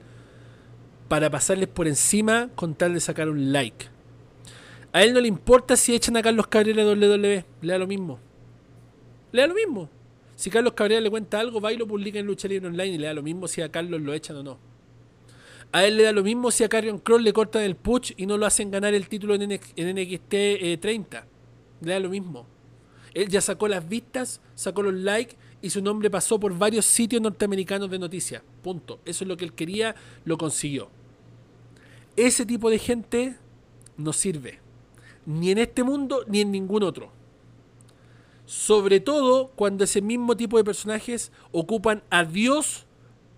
para pasarles por encima con tal de sacar un like. A él no le importa si echan a Carlos Cabrera de WWE, le da lo mismo. Le da lo mismo. Si Carlos Cabrera le cuenta algo, va y lo publica en Lucha Libre Online y le da lo mismo si a Carlos lo echan o no. A él le da lo mismo si a Carrion Cross le cortan el push y no lo hacen ganar el título en, NXT 30. Eh, le da lo mismo. Él ya sacó las vistas, sacó los likes y su nombre pasó por varios sitios norteamericanos de noticias. Punto. Eso es lo que él quería, lo consiguió. Ese tipo de gente no sirve. Ni en este mundo ni en ningún otro. Sobre todo cuando ese mismo tipo de personajes ocupan a Dios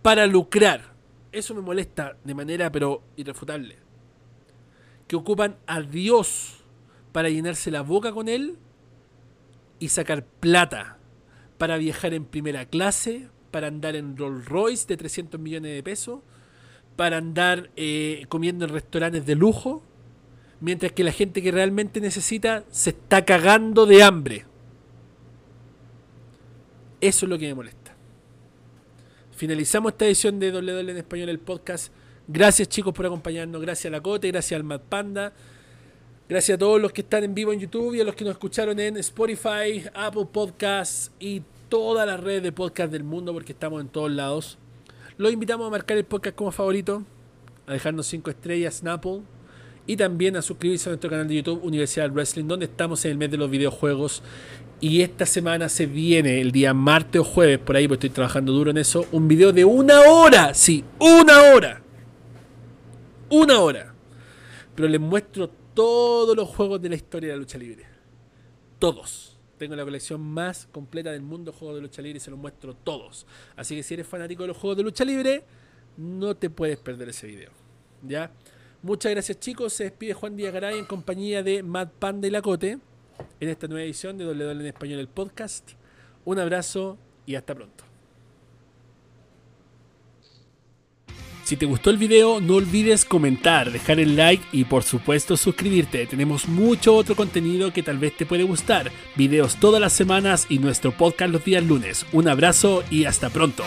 para lucrar. Eso me molesta de manera pero irrefutable. Que ocupan a Dios para llenarse la boca con él y sacar plata para viajar en primera clase, para andar en Rolls Royce de 300 millones de pesos, para andar eh, comiendo en restaurantes de lujo, mientras que la gente que realmente necesita se está cagando de hambre. Eso es lo que me molesta. Finalizamos esta edición de WL en Español, el podcast. Gracias chicos por acompañarnos. Gracias a la Cote, gracias al Mad Panda. Gracias a todos los que están en vivo en YouTube y a los que nos escucharon en Spotify, Apple Podcasts y todas las redes de podcast del mundo porque estamos en todos lados. Los invitamos a marcar el podcast como favorito, a dejarnos 5 estrellas en Apple y también a suscribirse a nuestro canal de YouTube Universidad Wrestling donde estamos en el mes de los videojuegos y esta semana se viene, el día martes o jueves, por ahí, porque estoy trabajando duro en eso, un video de una hora. Sí, una hora. Una hora. Pero les muestro todos los juegos de la historia de la lucha libre. Todos. Tengo la colección más completa del mundo de juegos de lucha libre y se los muestro todos. Así que si eres fanático de los juegos de lucha libre, no te puedes perder ese video. ¿Ya? Muchas gracias chicos. Se despide Juan Díaz-Garay en compañía de Mad Panda y Lacote en esta nueva edición de W en Español, el podcast. Un abrazo y hasta pronto. Si te gustó el video, no olvides comentar, dejar el like y por supuesto suscribirte. Tenemos mucho otro contenido que tal vez te puede gustar. Videos todas las semanas y nuestro podcast los días lunes. Un abrazo y hasta pronto.